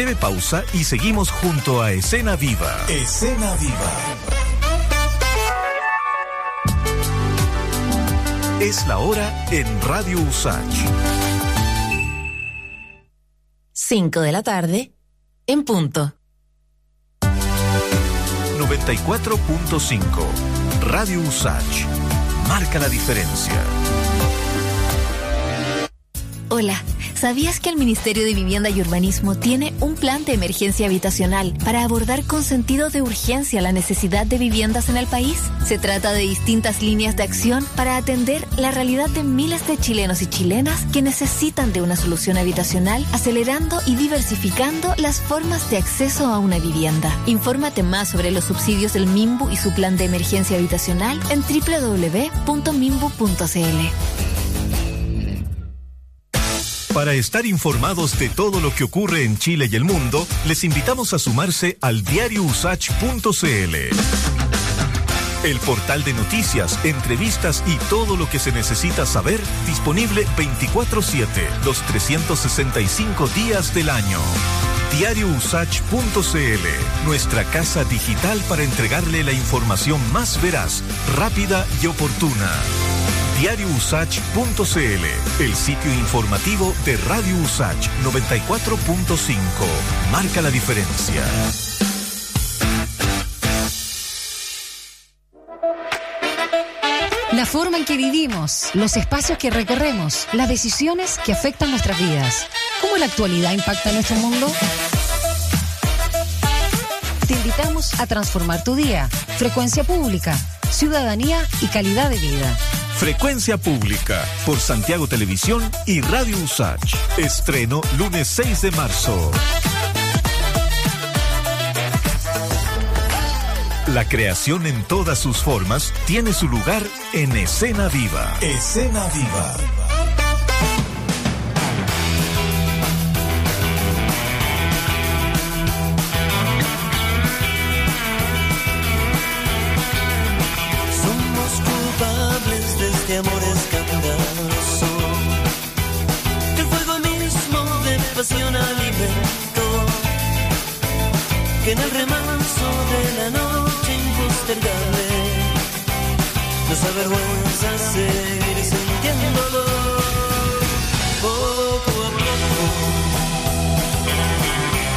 Breve pausa y seguimos junto a Escena Viva. Escena Viva. Es la hora en Radio Usach. 5 de la tarde, en punto. 94.5. Radio Usach. Marca la diferencia. Hola. ¿Sabías que el Ministerio de Vivienda y Urbanismo tiene un plan de emergencia habitacional para abordar con sentido de urgencia la necesidad de viviendas en el país? Se trata de distintas líneas de acción para atender la realidad de miles de chilenos y chilenas que necesitan de una solución habitacional, acelerando y diversificando las formas de acceso a una vivienda. Infórmate más sobre los subsidios del MIMBU y su plan de emergencia habitacional en www.mimbu.cl. Para estar informados de todo lo que ocurre en Chile y el mundo, les invitamos a sumarse al diariousach.cl. El portal de noticias, entrevistas y todo lo que se necesita saber disponible 24/7, los 365 días del año. Diariousach.cl, nuestra casa digital para entregarle la información más veraz, rápida y oportuna diariousach.cl, el sitio informativo de Radio Usach 94.5. Marca la diferencia. La forma en que vivimos, los espacios que recorremos, las decisiones que afectan nuestras vidas. ¿Cómo la actualidad impacta nuestro mundo? Te invitamos a transformar tu día. Frecuencia pública, ciudadanía y calidad de vida. Frecuencia Pública por Santiago Televisión y Radio Usach. Estreno lunes 6 de marzo. La creación en todas sus formas tiene su lugar en Escena Viva. Escena Viva. Que en el remanso de la noche impostergable nos avergüenza seguir sintiéndolo. Poco a poco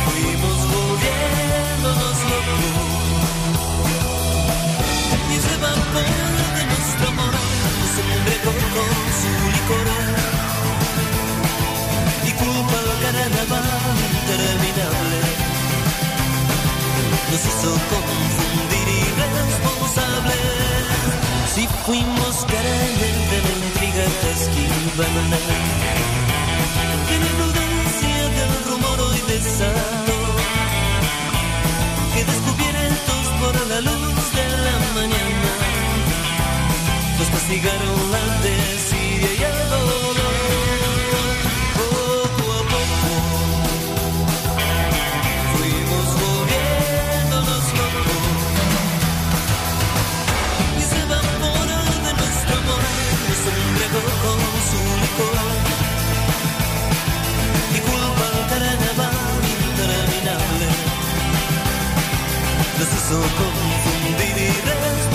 fuimos volviéndonos locos. Y ese vapor de nuestro amor con su licor y culpa al carnaval nos hizo confundir irresponsables si fuimos carentes de la intriga que esquivan de la prudencia del rumor hoy desató que descubiertos por la luz de la mañana nos castigaron la desidia confundir irresponsables.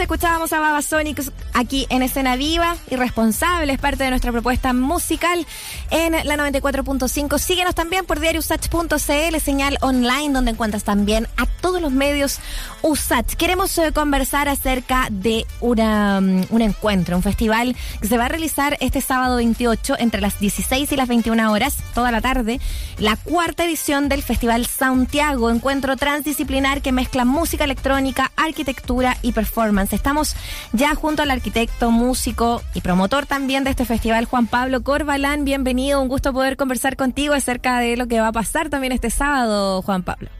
Escuchábamos a Babasonic aquí en Escena Viva, Irresponsable, es parte de nuestra propuesta musical en la 94.5. Síguenos también por diariosach.cl, señal online, donde encuentras también a todos los medios USACH. Queremos eh, conversar acerca de una, mm, un encuentro, un festival que se va a realizar este sábado 28 entre las 16 y las 21 horas, toda la tarde, la cuarta edición del Festival Santiago, encuentro transdisciplinar que mezcla música electrónica, arquitectura y performance. Estamos ya junto al arquitecto, músico y promotor también de este festival, Juan Pablo Corbalán. Bienvenido, un gusto poder conversar contigo acerca de lo que va a pasar también este sábado, Juan Pablo.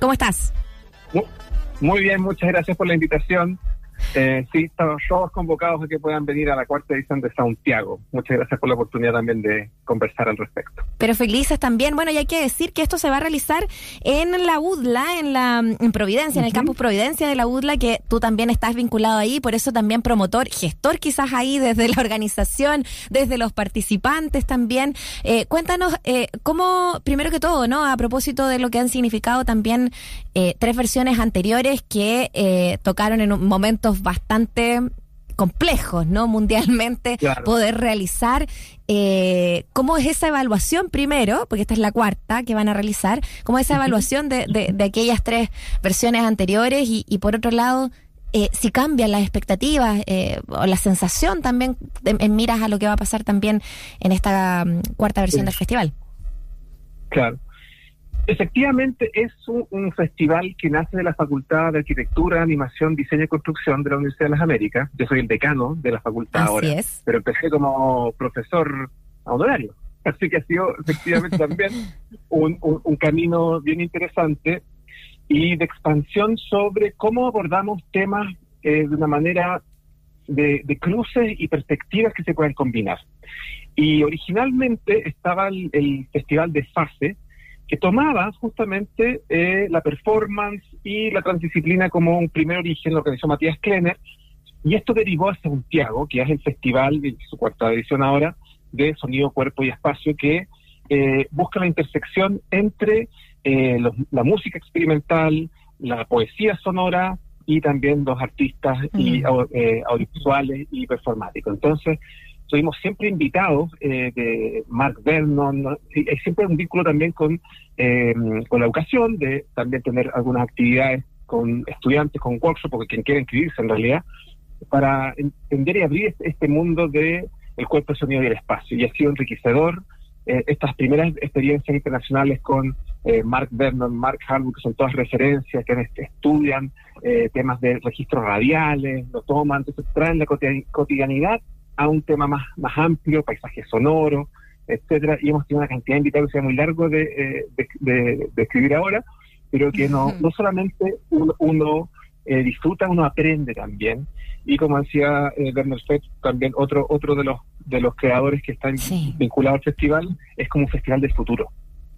¿Cómo estás? Muy bien, muchas gracias por la invitación. Eh, sí, estamos todos convocados a que puedan venir a la cuarta edición de Santiago. Muchas gracias por la oportunidad también de conversar al respecto. Pero felices también. Bueno, y hay que decir que esto se va a realizar en la UDLA, en la en Providencia, en el campus Providencia de la UDLA, que tú también estás vinculado ahí, por eso también promotor, gestor quizás ahí desde la organización, desde los participantes también. Eh, cuéntanos eh, cómo, primero que todo, ¿no? A propósito de lo que han significado también eh, tres versiones anteriores que eh, tocaron en un bastante complejos, ¿no? Mundialmente poder realizar. Eh, ¿Cómo es esa evaluación primero? Porque esta es la cuarta que van a realizar. ¿Cómo es esa evaluación de, de, aquellas tres versiones anteriores? Y, y por otro lado, eh, si cambian las expectativas eh, o la sensación también en miras a lo que va a pasar también en esta um, cuarta versión del festival. Claro. Efectivamente, es un, festival que nace de la Facultad de Arquitectura, Animación, Diseño y Construcción de la Universidad de las Américas. Yo soy el decano de la facultad Así ahora, es. pero empecé como profesor honorario. Así que ha sido efectivamente también un, un, camino bien interesante y de expansión sobre cómo abordamos temas eh, de una manera de, de, cruces y perspectivas que se pueden combinar. Y originalmente estaba el, el Festival de Fase, que tomaba justamente eh, la performance y la transdisciplina como un primer origen, lo organizó Matías Klenner, y esto derivó a Santiago, que es el festival, de su cuarta edición ahora, de sonido, cuerpo y espacio, que eh, busca la intersección entre eh, la música experimental, la poesía sonora y también los artistas y, audiovisuales y performáticos. Entonces, estuvimos siempre invitados eh, de Mark Vernon, hay siempre un vínculo también con, eh, con la educación, de también tener algunas actividades con estudiantes, con workshops, porque quien quiera inscribirse en realidad, para entender y abrir este, este mundo de el cuerpo, el sonido y el espacio. Y ha sido enriquecedor eh, estas primeras experiencias internacionales con Mark Vernon, Mark Harwood, que son todas referencias que estudian temas de registros radiales, lo toman, entonces traen la cotidianidad a un tema más, más amplio, paisaje sonoro, etcétera, y hemos tenido una cantidad de invitados que sea muy largo de, eh, de, escribir ahora, pero que no, no solamente uno, eh, disfruta, uno aprende también. Y como decía eh, Werner Fett, también otro, otro de los de los creadores que están vinculados al festival, es como un festival del futuro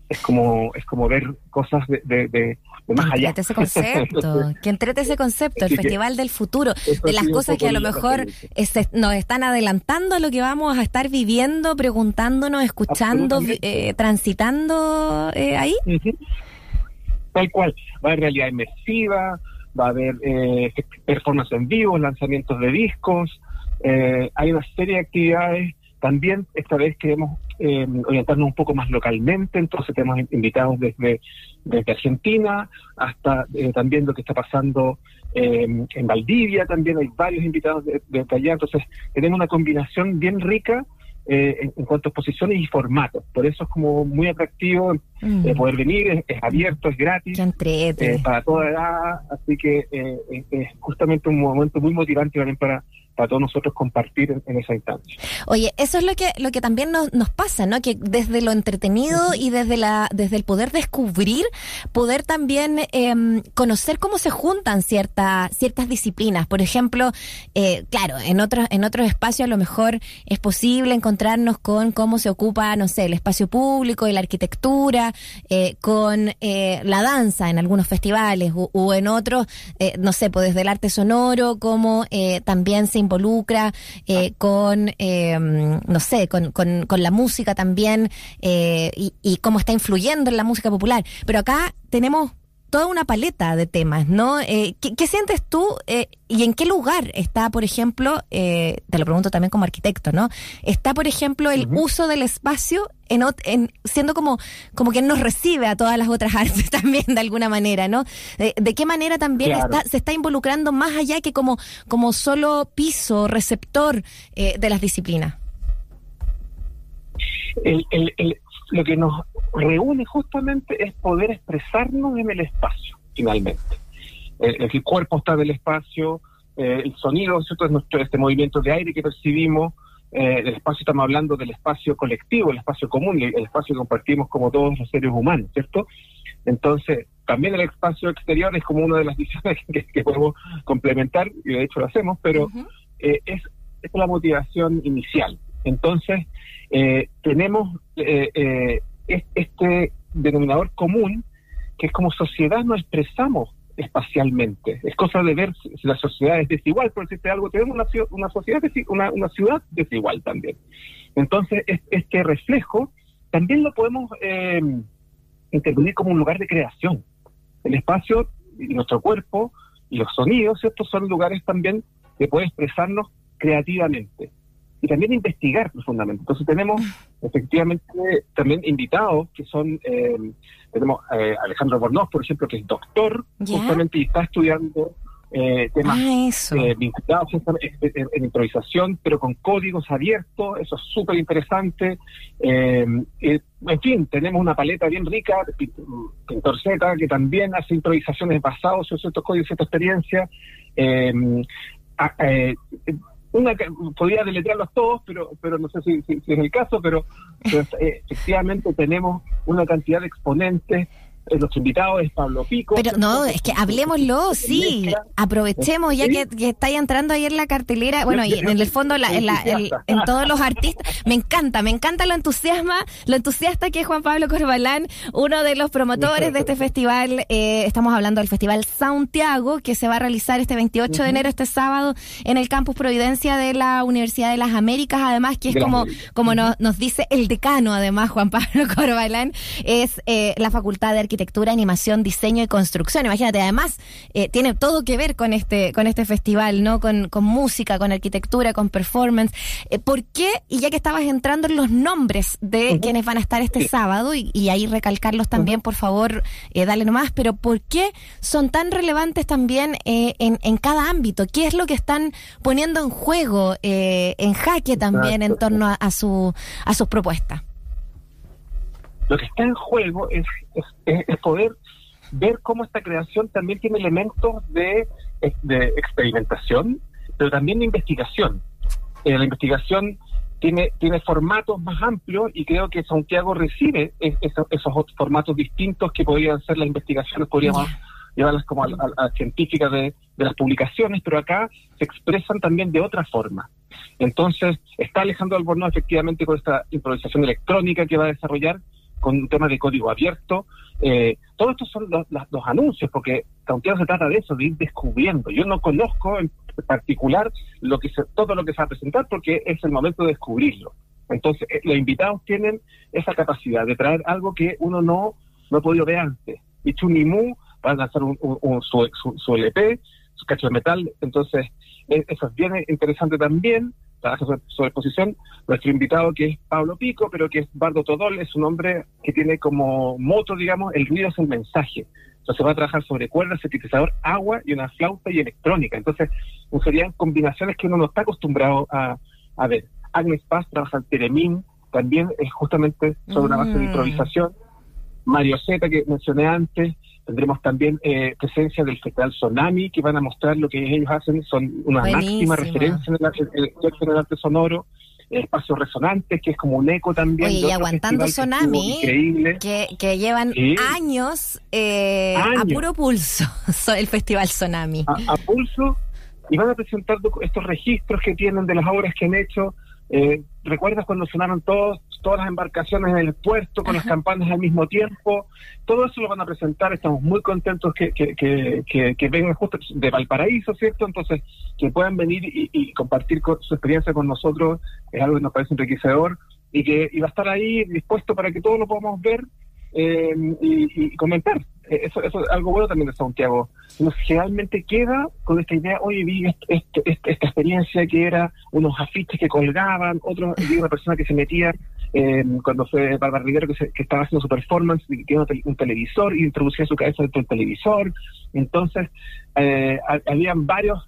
es como es como ver cosas de, de, más allá. ese concepto, que entrete ese concepto, el festival del futuro, de las cosas que a lo mejor nos están adelantando a lo que vamos a estar viviendo, preguntándonos, escuchando, eh, transitando eh, ahí. Tal cual, va a haber realidad inmersiva, va a haber eh, performance en vivo, lanzamientos de discos, eh, hay una serie de actividades. También esta vez queremos eh, orientarnos un poco más localmente, entonces tenemos invitados desde, desde Argentina hasta eh, también lo que está pasando eh, en Valdivia, también. Hay varios invitados de, allá, entonces tenemos una combinación bien rica en, cuanto a exposiciones y formatos. Por eso es como muy atractivo mm. poder venir, es, abierto, es gratis, para toda edad, así que es justamente un momento muy motivante también para para todos nosotros compartir en, esa instancia. Oye, eso es lo que lo que también nos, nos pasa, ¿no? Que desde lo entretenido y desde la desde el poder descubrir, poder también em, conocer cómo se juntan ciertas ciertas disciplinas. Por ejemplo, eh, claro, en otros en otros espacios a lo mejor es posible encontrarnos con cómo se ocupa, no sé, el espacio público y la arquitectura, eh, con eh, la danza en algunos festivales o, en otros, no sé, pues desde el arte sonoro, como también se involucra eh, con, eh, no sé, con, con, la música también eh, y, cómo está influyendo en la música popular. Pero acá tenemos toda una paleta de temas, ¿no? Eh, ¿qué, qué sientes tú eh, y en qué lugar está, por ejemplo, eh, te lo pregunto también como arquitecto, ¿no? Está, por ejemplo, el uso del espacio en, en siendo como como quien nos recibe a todas las otras artes también de alguna manera, ¿no? Eh, ¿De qué manera también Claro. está, se está involucrando más allá que como como solo piso receptor eh, de las disciplinas? el, el- el- lo que nos reúne justamente es poder expresarnos en el espacio, finalmente. El, el cuerpo está del espacio, eh, el sonido, ¿cierto? Es nuestro, este movimiento de aire que percibimos, eh, el espacio, estamos hablando del espacio colectivo, el espacio común, el, el espacio que compartimos como todos los seres humanos, ¿cierto? Entonces, también el espacio exterior es como una de las visiones que, que podemos complementar, y de hecho lo hacemos, pero eh, es, es la motivación inicial. Entonces, eh, tenemos eh, eh, es- este denominador común que es como sociedad nos expresamos espacialmente. Es cosa de ver si la sociedad es desigual, por decirte algo, tenemos una, una sociedad, una, una ciudad desigual también. Entonces, es- este reflejo también lo podemos intervenir como un lugar de creación. El espacio y nuestro cuerpo y los sonidos, ¿cierto? Son lugares también de poder expresarnos creativamente y también investigar profundamente. Entonces tenemos efectivamente también invitados que son, eh, tenemos eh, Alejandro Bornoz, por ejemplo, que es doctor justamente y está estudiando eh, temas Ah, eh, vinculados en, improvisación, pero con códigos abiertos, eso es súper interesante. Eh, en fin, tenemos una paleta bien rica, Pi- Pintor Z, que también hace improvisaciones basadas en ciertos códigos, cierta experiencia. A- eh, una podría deletrearlos todos, pero pero no sé si, si- si es el caso, pero, pero, eh, efectivamente tenemos una cantidad de exponentes. Eh, los invitados es Pablo Pico. Pero no, es que hablemoslo, sí. Aprovechemos ya que, que estáis entrando ahí en la cartelera, bueno, y en el fondo la- en, la- en- en todos los artistas. Me encanta, me encanta lo entusiasma, lo entusiasta que es Juan Pablo Corbalán, uno de los promotores de este festival. Eh, estamos hablando del Festival Santiago, que se va a realizar este 28 de enero, este sábado, en el Campus Providencia de la Universidad de las Américas, además, que es como, como nos, nos dice el decano, además, Juan Pablo Corbalán, es eh, la Facultad de Arquitectura, Animación, Diseño y Construcción. Imagínate, además, eh, tiene todo que ver con este, con este festival, ¿no? Con, con música, con arquitectura, con performance. Eh, ¿Por qué? Y ya que estabas entrando en los nombres de quienes van a estar este sábado, y, y ahí recalcarlos también, por favor, eh, dale nomás, pero ¿por qué son tan relevantes también en, en cada ámbito? ¿Qué es lo que están poniendo en juego, en jaque también en torno a, a su, a sus propuestas? Lo que está en juego es, es, es- es poder ver cómo esta creación también tiene elementos de, de experimentación, pero también de investigación. Eh, la investigación tiene, tiene formatos más amplios y creo que Santiago recibe es- esos, esos formatos distintos que podrían ser las investigaciones, podríamos llevarlas como a, a- a científicas de, de las publicaciones, pero acá se expresan también de otra forma. Entonces, está Alejandro Albornoz efectivamente con esta improvisación electrónica que va a desarrollar, con un tema de código abierto. Eh, todo esto son los, anuncios, porque Santiago se trata de eso, de ir descubriendo. Yo no conozco en particular lo que se, todo lo que se va a presentar porque es el momento de descubrirlo. Entonces, eh, los invitados tienen esa capacidad de traer algo que uno no, no ha podido ver antes. Y Chunimu va a lanzar un, un- un- su, su, su LP, su cacho de metal. Entonces, eh, eso es bien interesante también. Trabaja sobre, sobre exposición. Nuestro invitado, que es Pablo Pico, pero que es Bardo Todol, es un hombre que tiene como moto, digamos, el ruido es el mensaje. Entonces va a trabajar sobre cuerdas, sintetizador, agua y una flauta y electrónica. Entonces, serían combinaciones que uno no está acostumbrado a, a ver. Agnes Paz trabaja en Teremín, también es justamente sobre una base de Mm. improvisación. Mario Zeta, que mencioné antes, tendremos también eh, presencia del Festival Tsunami, que van a mostrar lo que ellos hacen, son una Buenísimo. máxima referencia en el, en el arte sonoro. Espacios resonantes, que es como un eco también. Oye, y aguantando que Tsunami. Que, que llevan Sí. años, eh, a puro pulso so- el Festival Tsunami. a, a pulso y van a presentar estos registros que tienen de las obras que han hecho. Eh, ¿Recuerdas cuando sonaron todos, todas las embarcaciones en el puerto con las campanas al mismo tiempo? Todo eso lo van a presentar. Estamos muy contentos que, que, que, que, que vengan justo de Valparaíso, ¿cierto? Entonces, que puedan venir y, y compartir con- su experiencia con nosotros es algo que nos parece enriquecedor y que y va a estar ahí dispuesto para que todos lo podamos ver eh, y, y comentar. eh, eso, eso es algo bueno también de Santiago. Uno generalmente queda con esta idea, oye, vi est- est- est- esta experiencia que era unos afiches que colgaban, otros, vi una persona que se metía eh, cuando fue Bárbara Rivero que, se- que estaba haciendo su performance, y tiene un, un televisor y introducía su cabeza dentro del televisor. Entonces, eh, ha- habían varios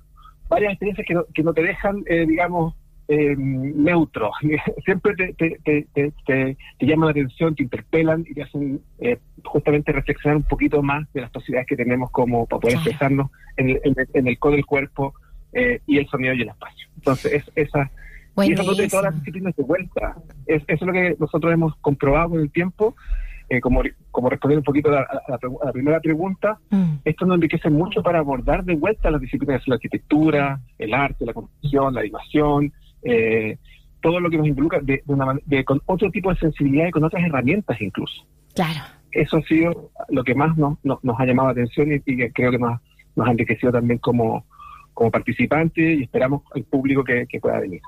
varias experiencias que no, que no te dejan, eh, digamos, eh, neutro. Siempre te, te, te, te, llaman la atención, te interpelan y te hacen eh, justamente reflexionar un poquito más de las posibilidades que tenemos como para poder expresarnos en el, en el, en el codo del cuerpo eh, y el sonido y el espacio. Entonces, es, esa, y eso de todas las disciplinas de vuelta. Es, eso es lo que nosotros hemos comprobado con el tiempo. Eh, como, como respondiendo un poquito a la, a la pregu- a la primera pregunta, Mm. esto nos enriquece mucho para abordar de vuelta las disciplinas de la arquitectura, el arte, la construcción, la animación, eh, todo lo que nos involucra de, de una de- con otro tipo de sensibilidad y con otras herramientas incluso. Claro. Eso ha sido lo que más nos, nos, nos ha llamado la atención y, y que creo que nos, nos ha enriquecido también como, como participantes y esperamos al público que, que pueda venir.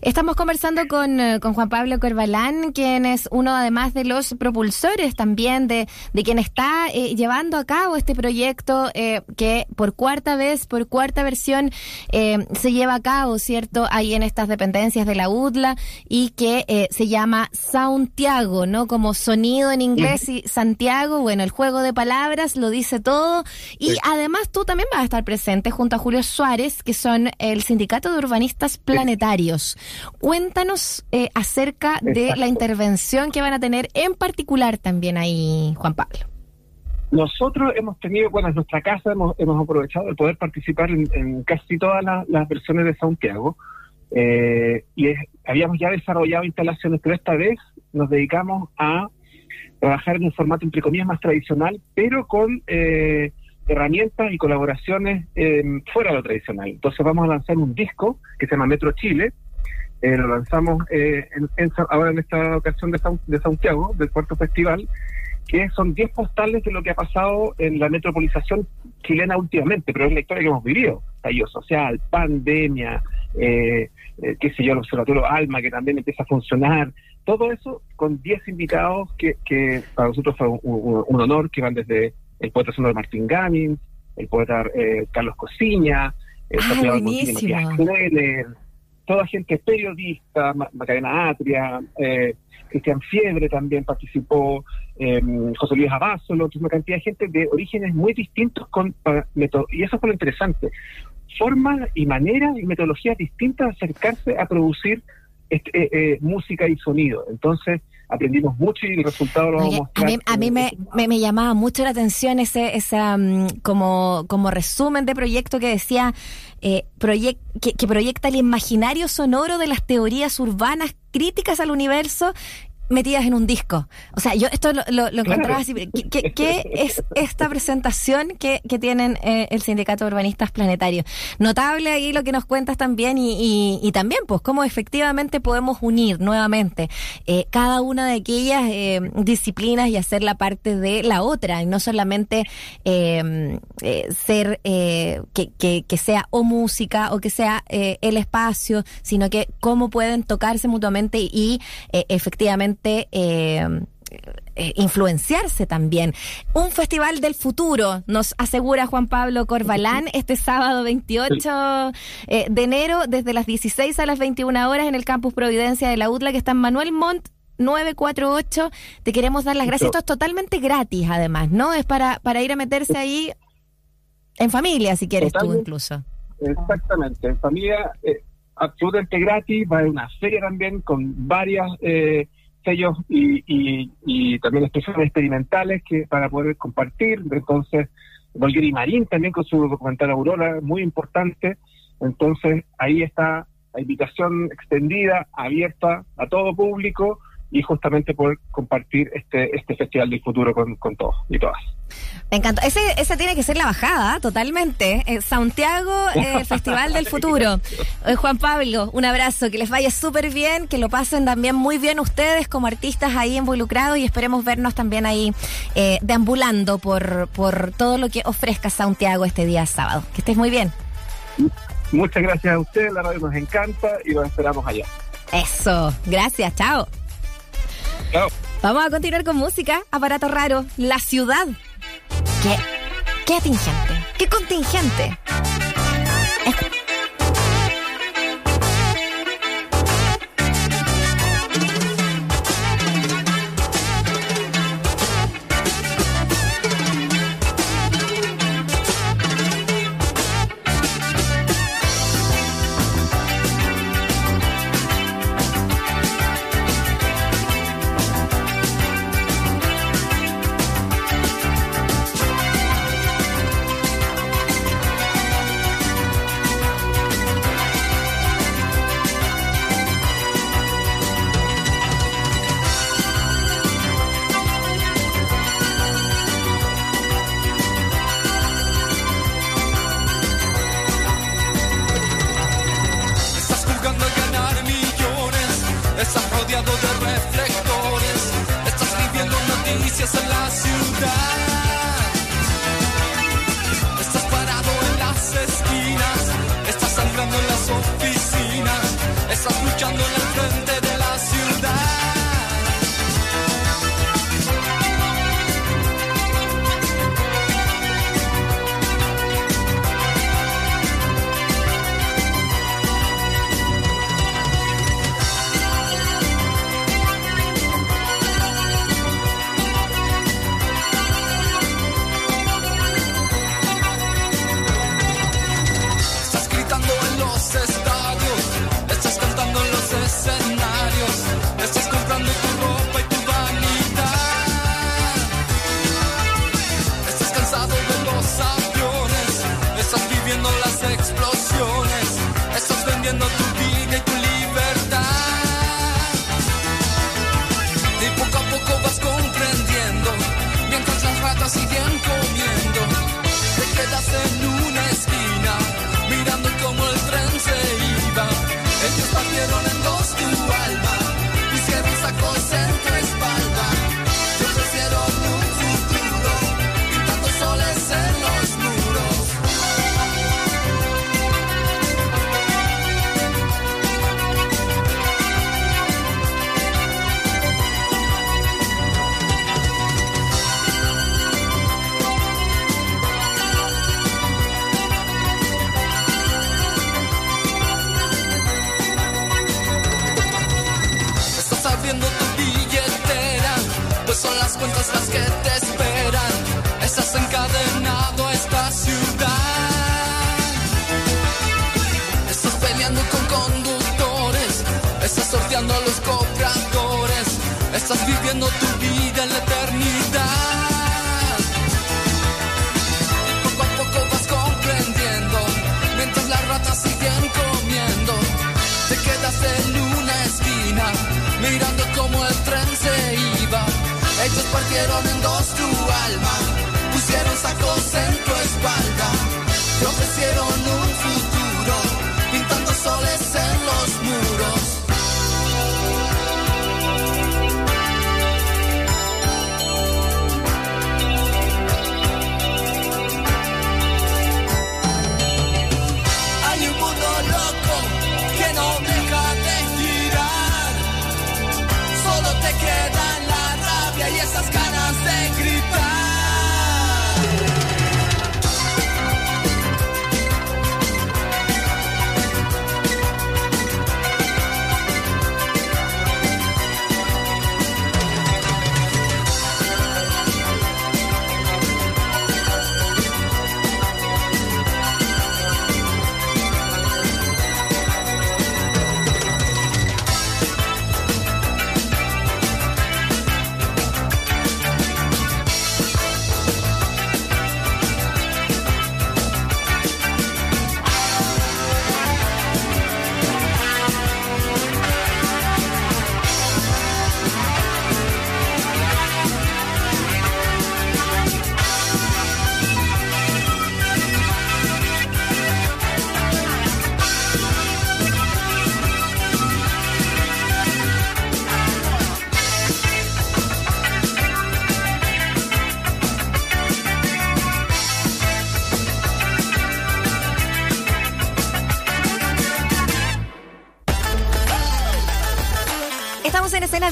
Estamos conversando con, eh, con Juan Pablo Corbalán, quien es uno además de los propulsores también de, de quien está eh, llevando a cabo este proyecto eh, que por cuarta vez, por cuarta versión eh, se lleva a cabo, ¿cierto? Ahí en estas dependencias de la UDLA y que se llama Santiago, ¿no? Como sonido en inglés y Santiago, bueno, el juego de palabras lo dice todo y además tú también vas a estar presente junto a Julio Suárez, que son el Sindicato de Urbanistas Planetarios. Cuéntanos eh, acerca de la intervención que van a tener en particular también ahí, Juan Pablo. Nosotros hemos tenido, bueno, en nuestra casa hemos, hemos aprovechado de poder participar en, en casi todas las, las versiones de Santiago eh, y es- habíamos ya desarrollado instalaciones, pero esta vez nos dedicamos a trabajar en un formato entre comillas más tradicional, pero con eh, herramientas y colaboraciones eh, fuera de lo tradicional. Entonces vamos a lanzar un disco que se llama Metro Chile, eh, lo lanzamos eh, en- en ahora en esta ocasión de, San- de Santiago, del cuarto festival, que son 10 postales de lo que ha pasado en la metropolización chilena últimamente, pero es la historia que hemos vivido. Estallido social, pandemia, eh, eh, qué sé yo, el Observatorio Alma, que también empieza a funcionar. Todo eso con 10 invitados que, que para nosotros fue un, un- un honor, que van desde el poeta sonoro Martín Gamin, el poeta eh, Carlos Cosiña, el Ah, Toda gente periodista, Ma- Macarena Atria, eh, Cristian Fiebre también participó, eh, José Luis Abasolo, una cantidad de gente de orígenes muy distintos con y eso fue lo interesante. Formas y maneras y metodologías distintas de acercarse a producir este, eh, eh, música y sonido. Entonces aprendimos mucho y el resultado lo vamos a a mostrar. mí, a mí me, me, me llamaba mucho la atención ese esa mm, como, como resumen de proyecto que decía eh, que proyecta el imaginario sonoro de las teorías urbanas críticas al universo metidas en un disco. O sea, yo esto lo, lo, lo encontraba así. ¿Qué, qué- qué es esta presentación que, que tienen eh, el Sindicato de Urbanistas Planetarios? Notable ahí lo que nos cuentas también y, y, y también pues cómo efectivamente podemos unir nuevamente eh, cada una de aquellas eh, disciplinas y hacerla parte de la otra y no solamente eh, eh, ser eh, que, que, que sea o música o que sea eh, el espacio, sino que cómo pueden tocarse mutuamente y eh, eh, eh, influenciarse también. Un festival del futuro, nos asegura Juan Pablo Corbalán, este sábado 28 eh, de enero, desde las 16 a las 21 horas en el Campus Providencia de la UTLA, que está en Manuel Montt. 948, te queremos dar las gracias. Esto es totalmente gratis, además, ¿no? Es para, para ir a meterse ahí en familia, si quieres tú Totalmente. incluso. Exactamente, en familia eh, absolutamente gratis, va a haber una feria también con varias eh, sellos y, y, y también expresiones experimentales que para poder compartir. Entonces, Volgueri Marín también con su documental Aurora, muy importante. Entonces, ahí está la invitación extendida, abierta a todo público y justamente poder compartir este, este Festival del Futuro con, con todos y todas. Me encanta. Ese, ese tiene que ser la bajada, totalmente. Eh, Santiago, eh, Festival del Futuro. Eh, Juan Pablo, un abrazo, que les vaya súper bien, que lo pasen también muy bien ustedes como artistas ahí involucrados y esperemos vernos también ahí eh, deambulando por, por todo lo que ofrezca Santiago este día sábado. Que estés muy bien. Muchas gracias a ustedes, la radio nos encanta y los esperamos allá. Eso, gracias, chao. Vamos a continuar con música. Aparato raro. La ciudad. ¿Qué? ¿Qué atingente? ¿Qué contingente? Es...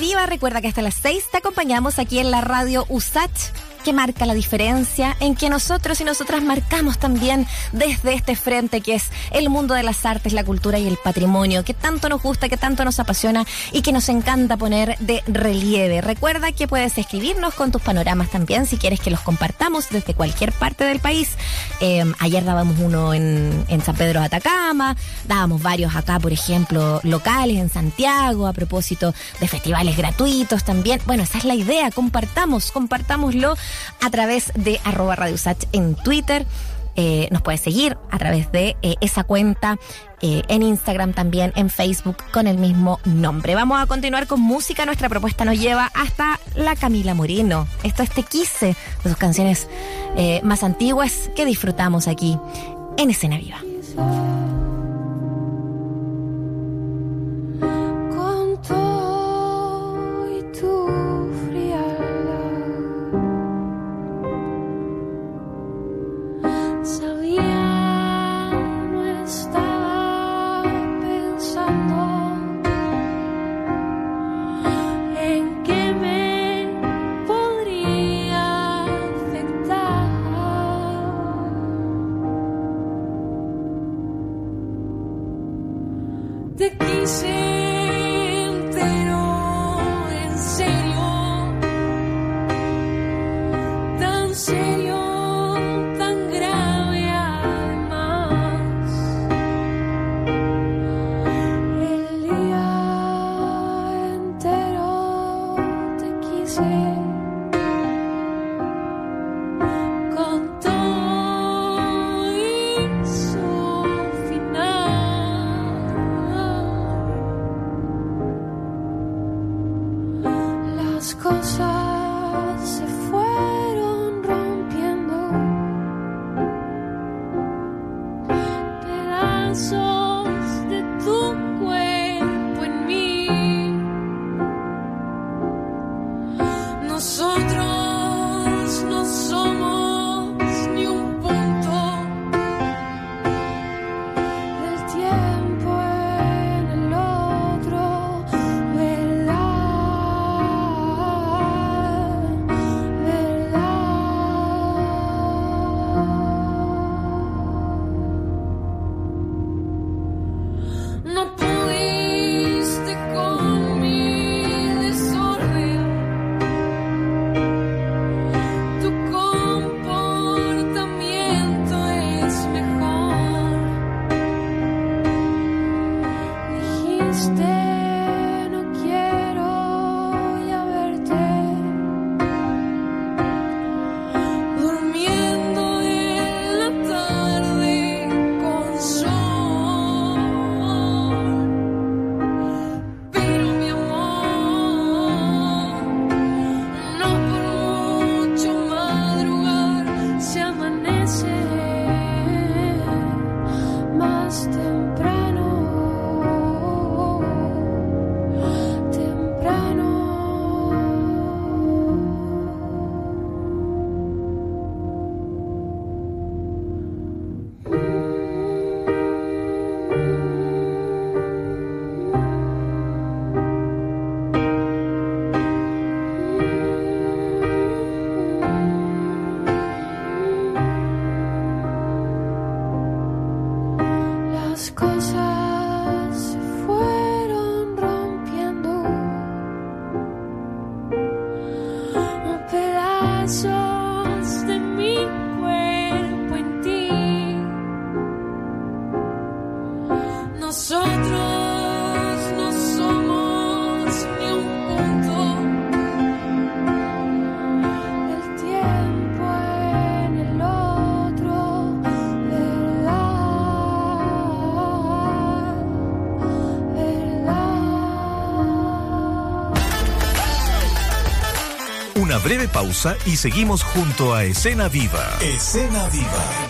Viva. Recuerda que hasta las 6 te acompañamos aquí en la radio USAT que marca la diferencia, en que nosotros y nosotras marcamos también desde este frente que es el mundo de las artes, la cultura y el patrimonio, que tanto nos gusta, que tanto nos apasiona y que nos encanta poner de relieve. Recuerda que puedes escribirnos con tus panoramas también si quieres que los compartamos desde cualquier parte del país. Eh, ayer dábamos uno en, en San Pedro de Atacama, dábamos varios acá, por ejemplo, locales en Santiago, a propósito de festivales gratuitos también. Bueno, esa es la idea, compartamos, compartámoslo a través de arroba Radio Usach en Twitter. Eh, nos puedes seguir a través de eh, esa cuenta eh, en Instagram también, en Facebook con el mismo nombre. Vamos a continuar con música. Nuestra propuesta nos lleva hasta la Camila Moreno. Esto es Te Quise, de sus canciones más antiguas que disfrutamos aquí en Escena Viva. Breve pausa y seguimos junto a Escena Viva. Escena Viva.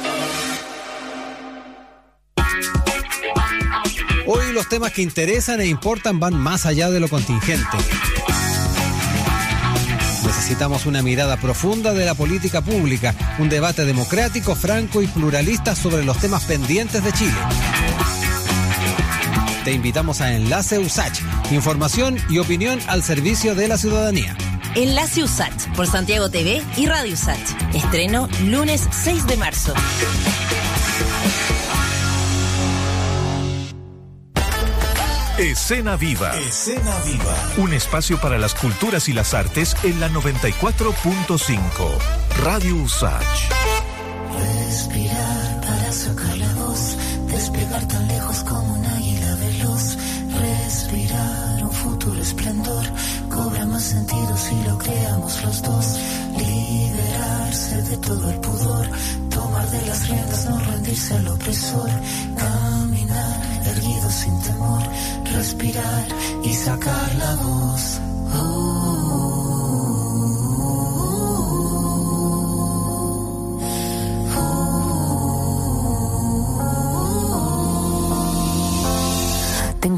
Los temas que interesan e importan van más allá de lo contingente. Necesitamos una mirada profunda de la política pública, un debate democrático, franco y pluralista sobre los temas pendientes de Chile. Te invitamos a Enlace USACH, información y opinión al servicio de la ciudadanía. Enlace USACH por Santiago TV y Radio USACH. Estreno lunes 6 de marzo. Escena Viva. Escena Viva. Un espacio para las culturas y las artes en la 94.5. Radio Usach. Respirar para sacar la voz, despegar tan lejos como un águila veloz. Respirar un futuro esplendor, cobra más sentido si lo creamos los dos. Liberarse de todo el pudor, tomar de las riendas, no rendirse al opresor. Sin temor, respirar y sacar la voz.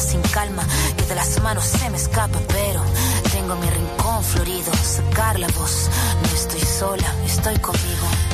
sin calma, que de las manos se me escapa, pero tengo mi rincón florido, sacar la voz, no estoy sola, estoy conmigo.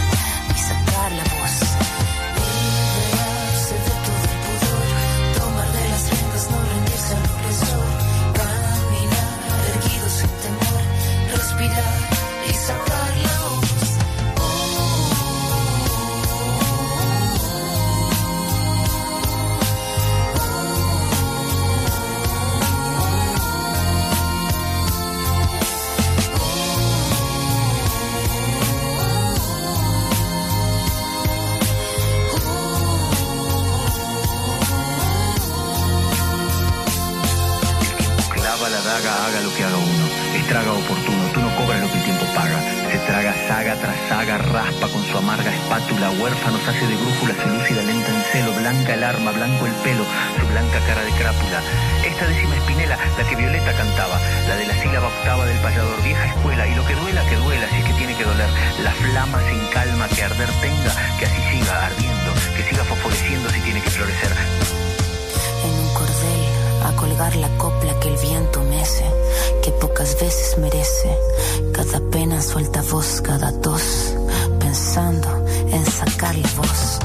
que así siga ardiendo. Que siga fosforeciendo si tiene que florecer. en un cordel a colgar la copla que el viento mece, que pocas veces merece. Cada pena suelta voz, cada tos, pensando en sacar la voz.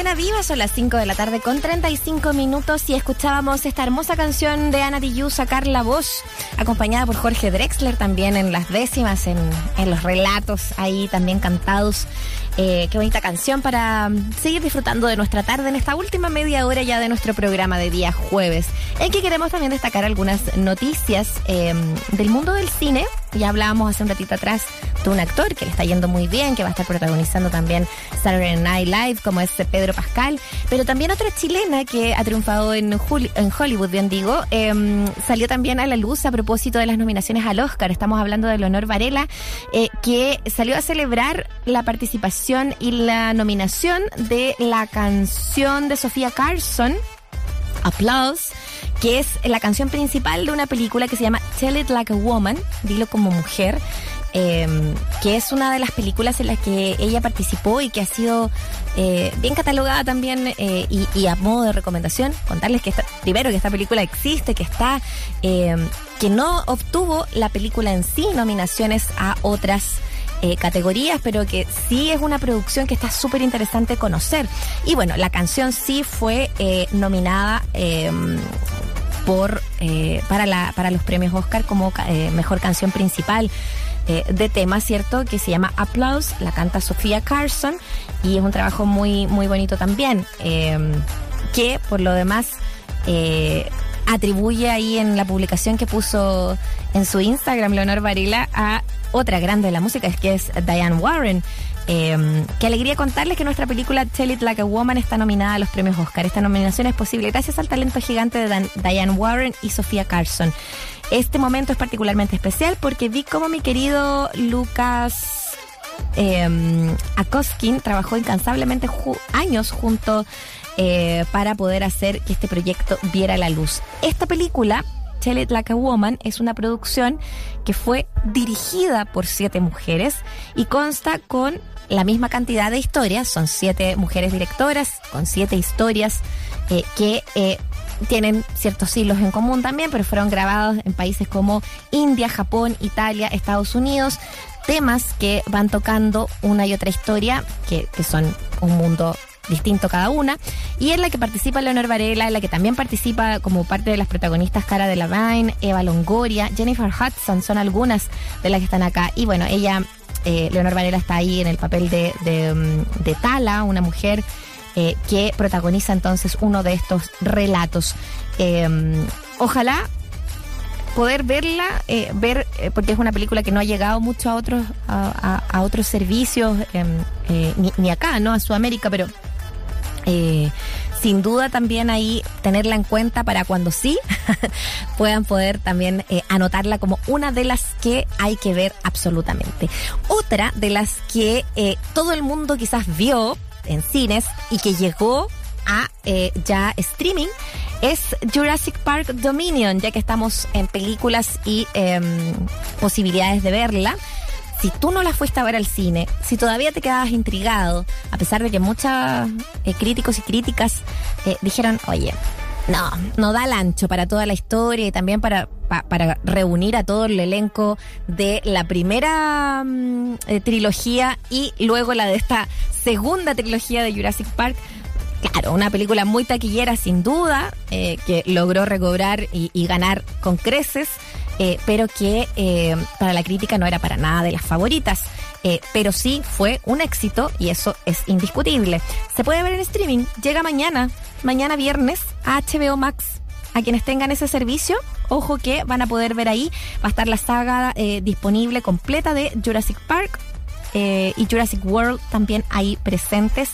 Escena viva, son las 5 de la tarde con 35 minutos y escuchábamos esta hermosa canción de Ana Tijoux, Sacar la Voz, acompañada por Jorge Drexler también en las décimas, en, en los relatos ahí también cantados. Eh, qué bonita canción para mm, seguir disfrutando de nuestra tarde en esta última media hora ya de nuestro programa de día jueves, en que queremos también destacar algunas noticias eh, del mundo del cine. Ya hablábamos hace un ratito atrás de un actor que le está yendo muy bien, que va a estar protagonizando también Saturday Night Live, como es Pedro Pascal, pero también otra chilena que ha triunfado en, Hollywood, bien digo, eh, salió también a la luz a propósito de las nominaciones al Oscar. Estamos hablando de Leonor Varela, eh, que salió a celebrar la participación y la nominación de la canción de Sofía Carson, Applause, que es la canción principal de una película que se llama Tell It Like a Woman, dilo como mujer, eh, que es una de las películas en las que ella participó y que ha sido eh, bien catalogada también eh, y, a modo de recomendación, contarles que primero que esta película existe, que está, eh, que no obtuvo la película en sí nominaciones a otras eh, categorías, pero que sí es una producción que está súper interesante conocer. Y bueno, la canción sí fue nominada eh, por para la para los premios Oscar como mejor canción principal eh, de tema, ¿cierto? Que se llama Applause, la canta Sofía Carson y es un trabajo muy muy bonito también eh, que por lo demás eh, atribuye ahí en la publicación que puso en su Instagram Leonor Varela a otra grande de la música, que es Diane Warren. Eh, qué alegría contarles que nuestra película Tell It Like a Woman está nominada a los premios Oscar. Esta nominación es posible gracias al talento gigante de Dan- Diane Warren y Sofía Carson. Este momento es particularmente especial porque vi como mi querido Lucas eh, Akoskin trabajó incansablemente años junto eh, para poder hacer que este proyecto viera la luz. Esta película, Tell It Like a Woman, es una producción que fue dirigida por siete mujeres y consta con la misma cantidad de historias, son siete mujeres directoras con siete historias eh, que eh, tienen ciertos hilos en común también, pero fueron grabados en países como India, Japón, Italia, Estados Unidos. Temas que van tocando una y otra historia, que, que son un mundo distinto cada una, y en la que participa Leonor Varela, en la que también participa como parte de las protagonistas Cara de Delevingne, Eva Longoria, Jennifer Hudson, son algunas de las que están acá. Y bueno, ella, eh, Leonor Varela está ahí en el papel de, de, mm, de Tala, una mujer eh, que protagoniza entonces uno de estos relatos. Eh, ojalá poder verla, eh, ver, eh, porque es una película que no ha llegado mucho a otros, a, otros servicios, em, ni, ni acá, ¿no? A Sudamérica, pero sin duda también ahí tenerla en cuenta para cuando sí puedan poder también anotarla como una de las que hay que ver absolutamente. Otra de las que todo el mundo quizás vio en cines y que llegó a eh, ya streaming es Jurassic Park Dominion, ya que estamos en películas y em, posibilidades de verla. Si tú no la fuiste a ver al cine, si todavía te quedabas intrigado, a pesar de que muchos eh, críticos y críticas eh, dijeron, oye, no, no da el ancho para toda la historia y también para, pa- para reunir a todo el elenco de la primera mm, eh, trilogía y luego la de esta segunda trilogía de Jurassic Park. Claro, una película muy taquillera sin duda, eh, que logró recobrar y, y ganar con creces, eh, pero que eh, para la crítica no era para nada de las favoritas. Eh, pero sí fue un éxito y eso es indiscutible. Se puede ver en streaming, llega mañana, mañana viernes, a HBO Max. A quienes tengan ese servicio, ojo que van a poder ver ahí, va a estar la saga eh, disponible completa de Jurassic Park, eh, y Jurassic World también ahí presentes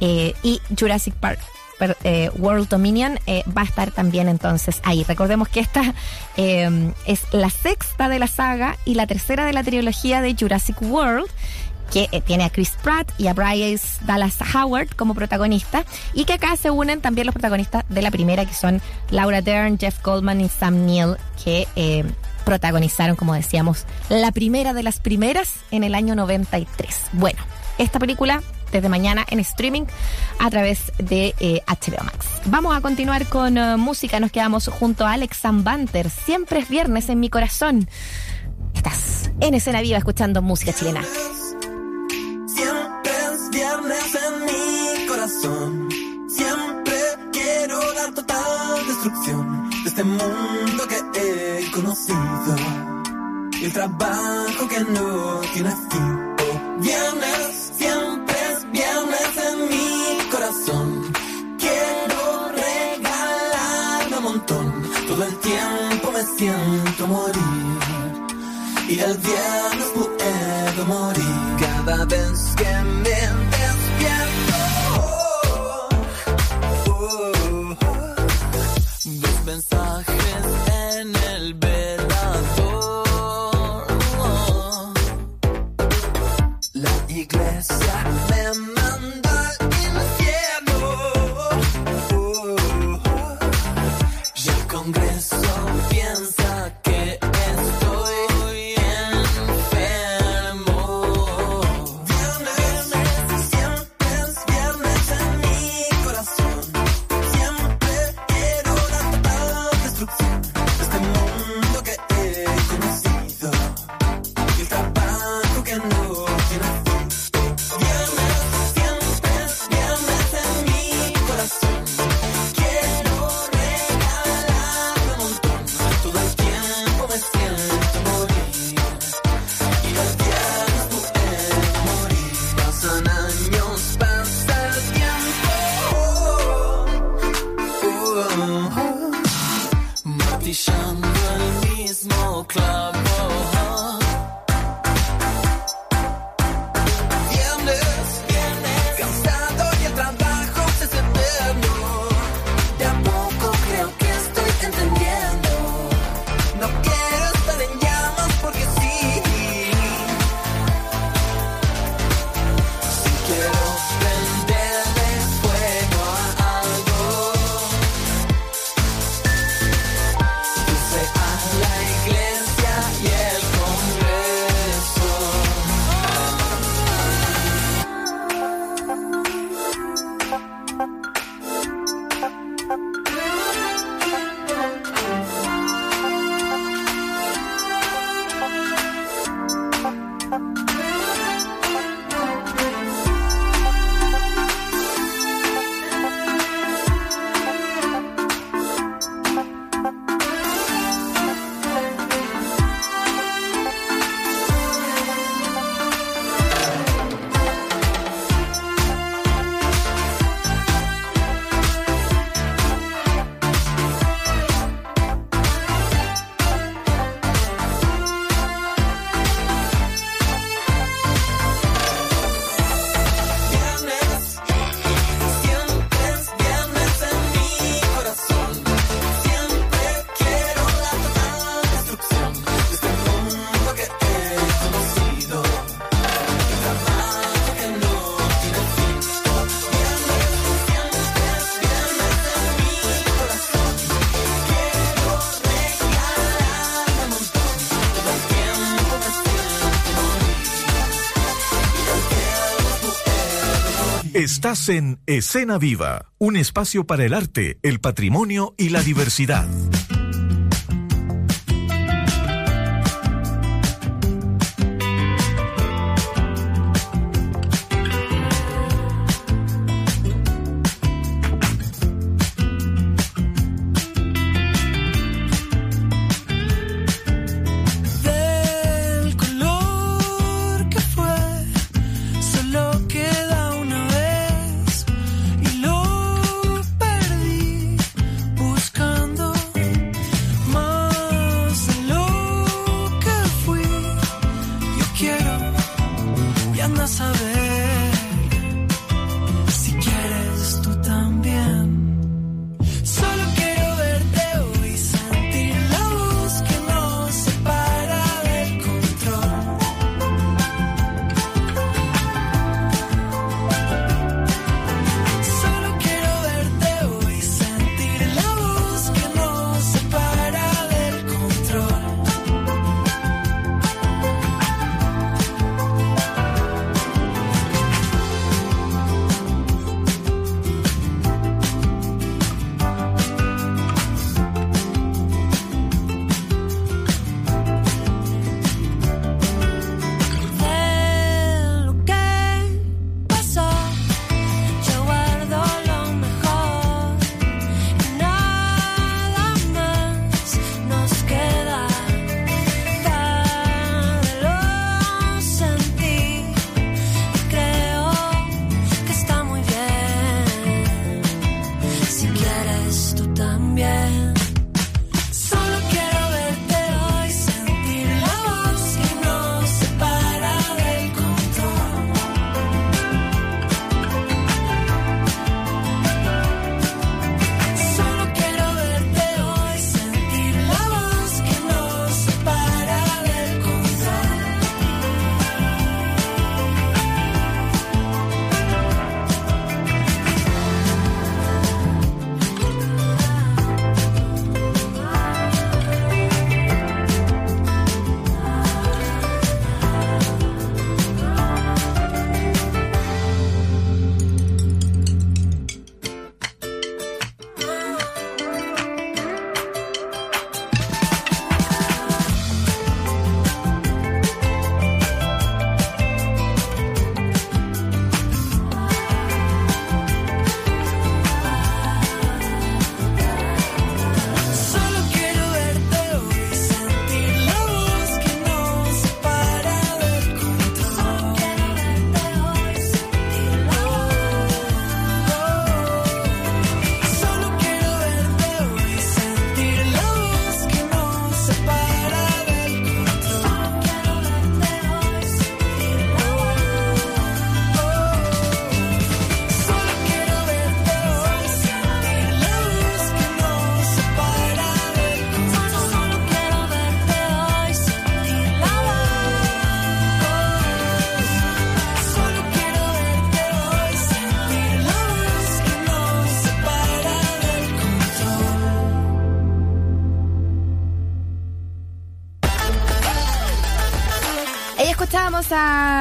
y Jurassic Park eh, World Dominion eh, va a estar también entonces ahí. Recordemos que esta eh, es la sexta de la saga y la tercera de la trilogía de Jurassic World que tiene a Chris Pratt y a Bryce Dallas Howard como protagonistas y que acá se unen también los protagonistas de la primera que son Laura Dern, Jeff Goldman y Sam Neill que protagonizaron, como decíamos, la primera de las primeras en el año 93. Bueno, esta película desde mañana en streaming a través de eh, HBO Max. Vamos a continuar con uh, música. Nos quedamos junto a Alex Zambanter. Siempre es viernes en mi corazón. Estás en escena viva escuchando música chilena. Siempre es viernes en mi corazón. Siempre quiero la total destrucción de este mundo que he conocido. Y el trabajo que no tiene fin. Oh, viernes siempre siento morir. Y el viernes puedo morir. Cada vez que me Estás en Escena Viva, un espacio para el arte, el patrimonio y la diversidad.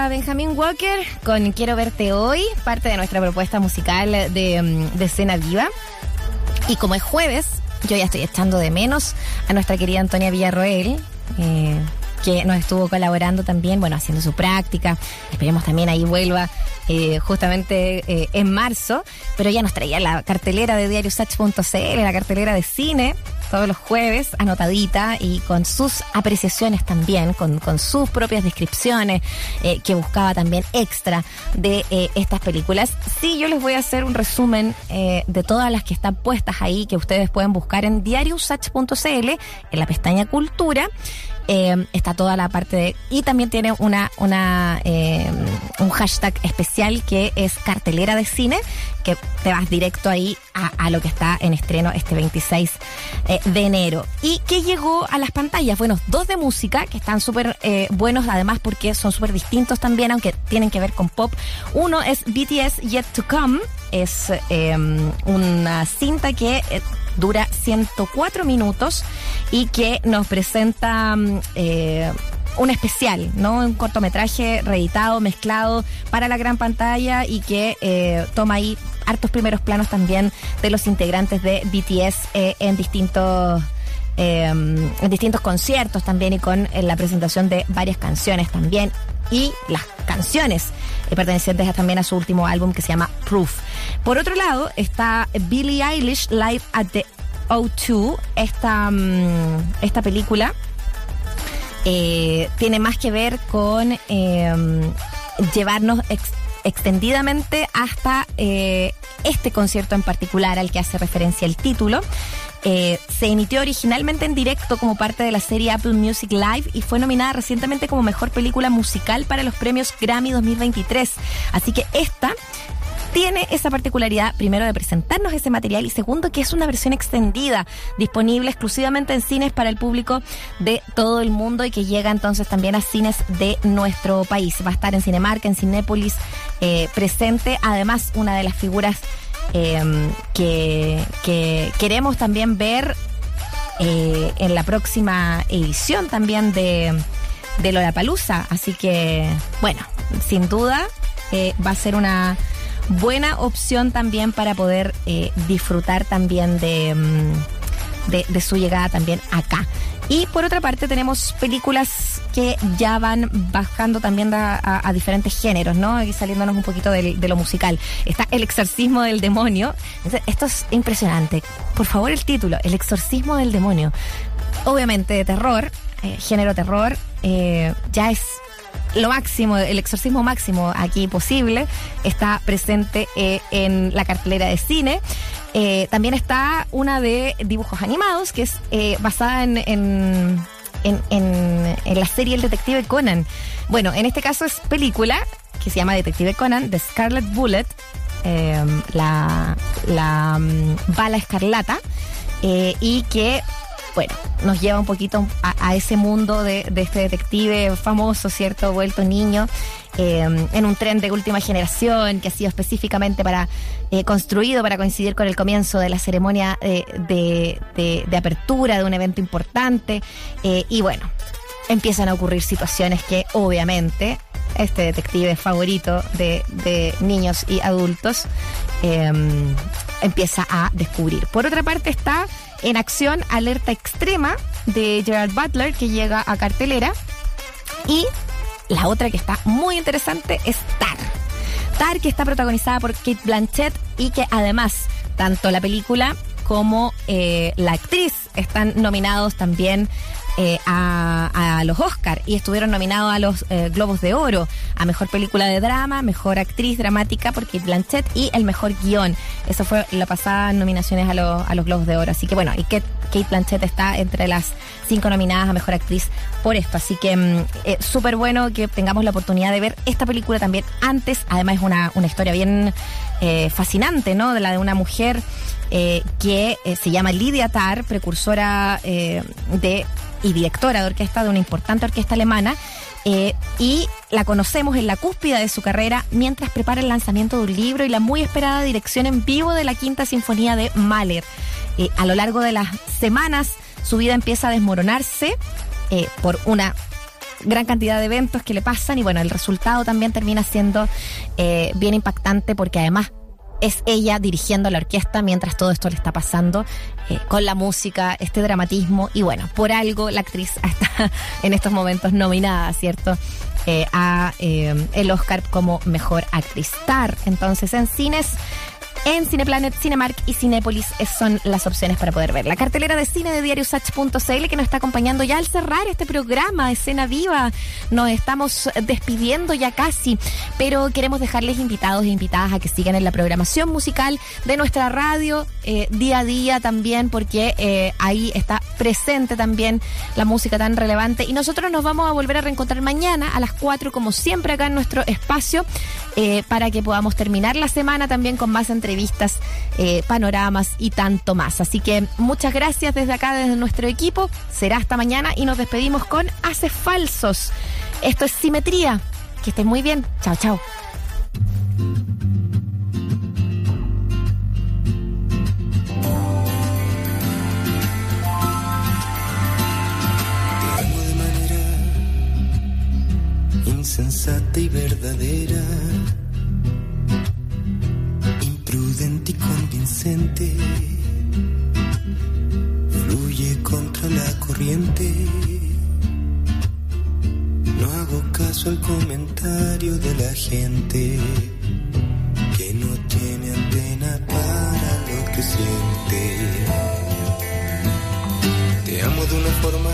Benjamin Walker con Quiero verte hoy, parte de nuestra propuesta musical de, mm, de Cena Viva. Y como es jueves, yo ya estoy echando de menos a nuestra querida Antonia Villarroel, eh, que nos estuvo colaborando también, bueno, haciendo su práctica. Esperemos también ahí vuelva eh, justamente eh, en marzo. Pero ya nos traía la cartelera de diariosach.cl, la cartelera de cine, todos los jueves, anotadita y con sus apreciaciones también, con, con sus propias descripciones, eh, que buscaba también extra de eh, estas películas. Sí, yo les voy a hacer un resumen eh, de todas las que están puestas ahí, que ustedes pueden buscar en diariosach.cl, en la pestaña Cultura. Eh, está toda la parte de y también tiene una una eh, un hashtag especial que es cartelera de cine que te vas directo ahí a, lo que está en estreno este 26 eh, de enero. Y que llegó a las pantallas. Bueno dos de música que están súper eh, buenos además porque son súper distintos también aunque tienen que ver con pop. Uno es BTS Yet to Come es eh, una cinta que eh, dura 104 minutos y que nos presenta mm, eh, un especial, ¿no? Un cortometraje reeditado, mezclado para la gran pantalla y que eh, toma ahí hartos primeros planos también de los integrantes de BTS en distintos eh, en distintos conciertos también y con la presentación de varias canciones también y las canciones pertenecientes también a su último álbum que se llama Proof. Por otro lado está Billie Eilish Live at the O2, esta, mm, esta película eh, tiene más que ver con eh, llevarnos ex- extendidamente hasta eh, este concierto en particular al que hace referencia el título. Eh, se emitió originalmente en directo como parte de la serie Apple Music Live y fue nominada recientemente como mejor película musical para los premios Grammy 2023. Así que esta tiene esa particularidad, primero, de presentarnos ese material y segundo, que es una versión extendida, disponible exclusivamente en cines para el público de todo el mundo y que llega entonces también a cines de nuestro país. Va a estar en Cinemark, en Cinépolis, eh, presente. Además, una de las figuras eh, que, que queremos también ver eh, en la próxima edición también de, de Lollapalooza. Así que, bueno, sin duda eh, va a ser una buena opción también para poder eh, disfrutar también de, mm, de, de su llegada también acá. Y por otra parte tenemos películas que ya van bajando también a, a- diferentes géneros, ¿no? Y saliéndonos un poquito de, lo musical. Está El exorcismo del demonio. Esto es impresionante. Por favor, el título, El exorcismo del demonio. Obviamente de terror, eh, género terror, eh, ya es lo máximo, el exorcismo máximo aquí posible, está presente eh, en la cartelera de cine. Eh, también está una de dibujos animados, que es eh, basada en, en, en- la serie El Detective Conan. Bueno, en este caso es película, que se llama Detective Conan, de Scarlet Bullet, eh, la, la mm, bala escarlata, eh, y que bueno, nos lleva un poquito a, ese mundo de, este detective famoso, ¿cierto? Vuelto niño, eh, en un tren de última generación que ha sido específicamente para eh, construido para coincidir con el comienzo de la ceremonia de, de- de apertura de un evento importante. eh, y bueno, empiezan a ocurrir situaciones que obviamente este detective favorito de, de niños y adultos empieza a descubrir. Por otra parte está en acción Alerta Extrema de Gerard Butler que llega a cartelera y la otra que está muy interesante es Tar. Tar que está protagonizada por Kate Blanchett y que además tanto la película como eh, la actriz están nominados también eh, a, a los Oscar y estuvieron nominados a los eh, Globos de Oro, a Mejor Película de Drama, Mejor Actriz Dramática por Kate Blanchett y el Mejor Guión. Eso fue la pasada nominaciones a, los- a los Globos de Oro. Así que bueno, y Kate, Kate Blanchett está entre las cinco nominadas a Mejor Actriz por esto. Así que mm, eh, súper bueno que tengamos la oportunidad de ver esta película también antes. Además es una, una historia bien eh, fascinante, ¿no? De la de una mujer que se llama Lidia Tar, precursora de y directora de orquesta de una importante orquesta alemana. eh, y la conocemos en la cúspide de su carrera mientras prepara el lanzamiento de un libro y la muy esperada dirección en vivo de la Quinta Sinfonía de Mahler. Eh, a lo largo de las semanas, su vida empieza a desmoronarse eh, por una gran cantidad de eventos que le pasan y bueno, el resultado también termina siendo bien impactante porque además es ella dirigiendo la orquesta mientras todo esto le está pasando, eh, con la música, este dramatismo y bueno, por algo la actriz está en estos momentos nominada, ¿cierto? Eh, a eh, el Oscar como mejor actriz. Star, entonces en cines. En Cineplanet, Cinemark y Cinépolis son las opciones para poder ver. La cartelera de cine de diariosach.cl que nos está acompañando ya al cerrar este programa, Escena Viva. Nos estamos despidiendo ya casi, pero queremos dejarles invitados e invitadas a que sigan en la programación musical de nuestra radio eh, día a día también, porque eh, ahí está presente también la música tan relevante. Y nosotros nos vamos a volver a reencontrar mañana a las 4, como siempre, acá en nuestro espacio, eh, para que podamos terminar la semana también con más entrevistas, eh, panoramas y tanto más. Así que muchas gracias desde acá, desde nuestro equipo. Será hasta mañana y nos despedimos con Haces Falsos. Esto es Simetría. Que estén muy bien. Chao, chao. Insensata y verdadera, imprudente y convincente. Fluye contra la corriente. No hago caso al comentario de la gente que no tiene antena para lo que siente. Te amo de una forma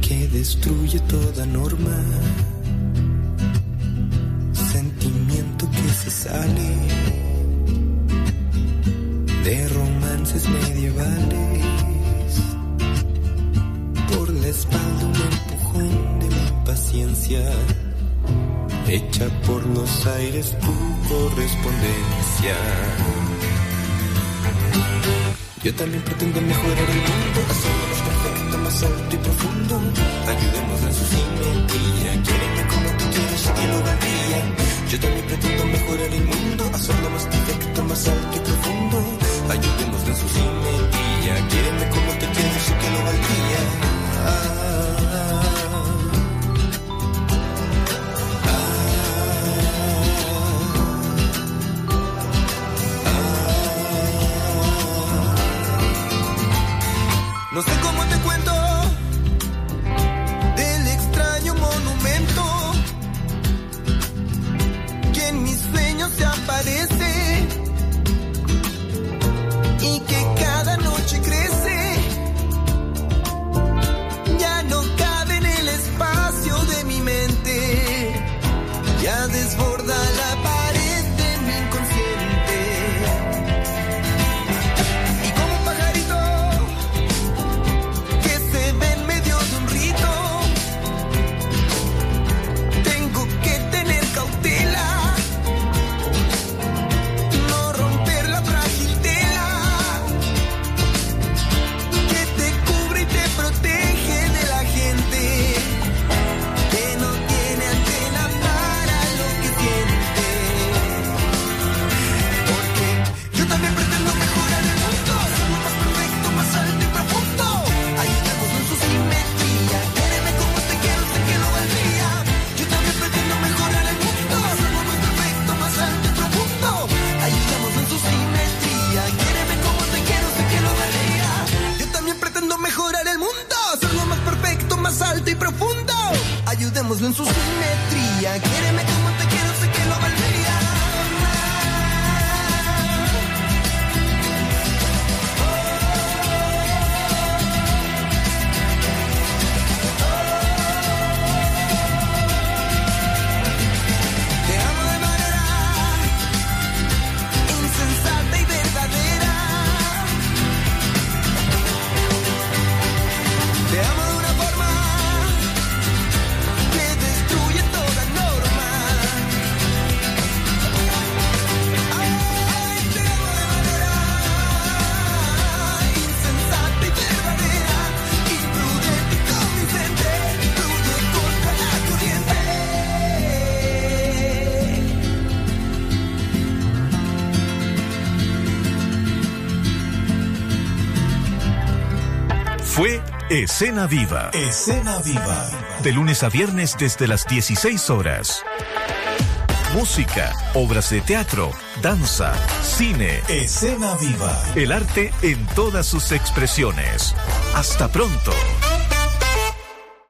que destruye toda norma. Que se sale de romances medievales. Por la espalda un empujón de la impaciencia. Hecha por los aires tu correspondencia. Yo también pretendo mejorar el mundo, más alto y profundo. Ayudemos en su simetría, quiéreme como tú quieres y que lo valdría. Yo también pretendo mejorar el mundo, hacerlo más perfecto, más alto y profundo. Ayudemos en su simetría, quiéreme como tú quieres y que lo valdría. No Escena Viva. Escena Viva. De lunes a viernes desde las 16 horas. Música, obras de teatro, danza, cine. Escena Viva. El arte en todas sus expresiones. Hasta pronto.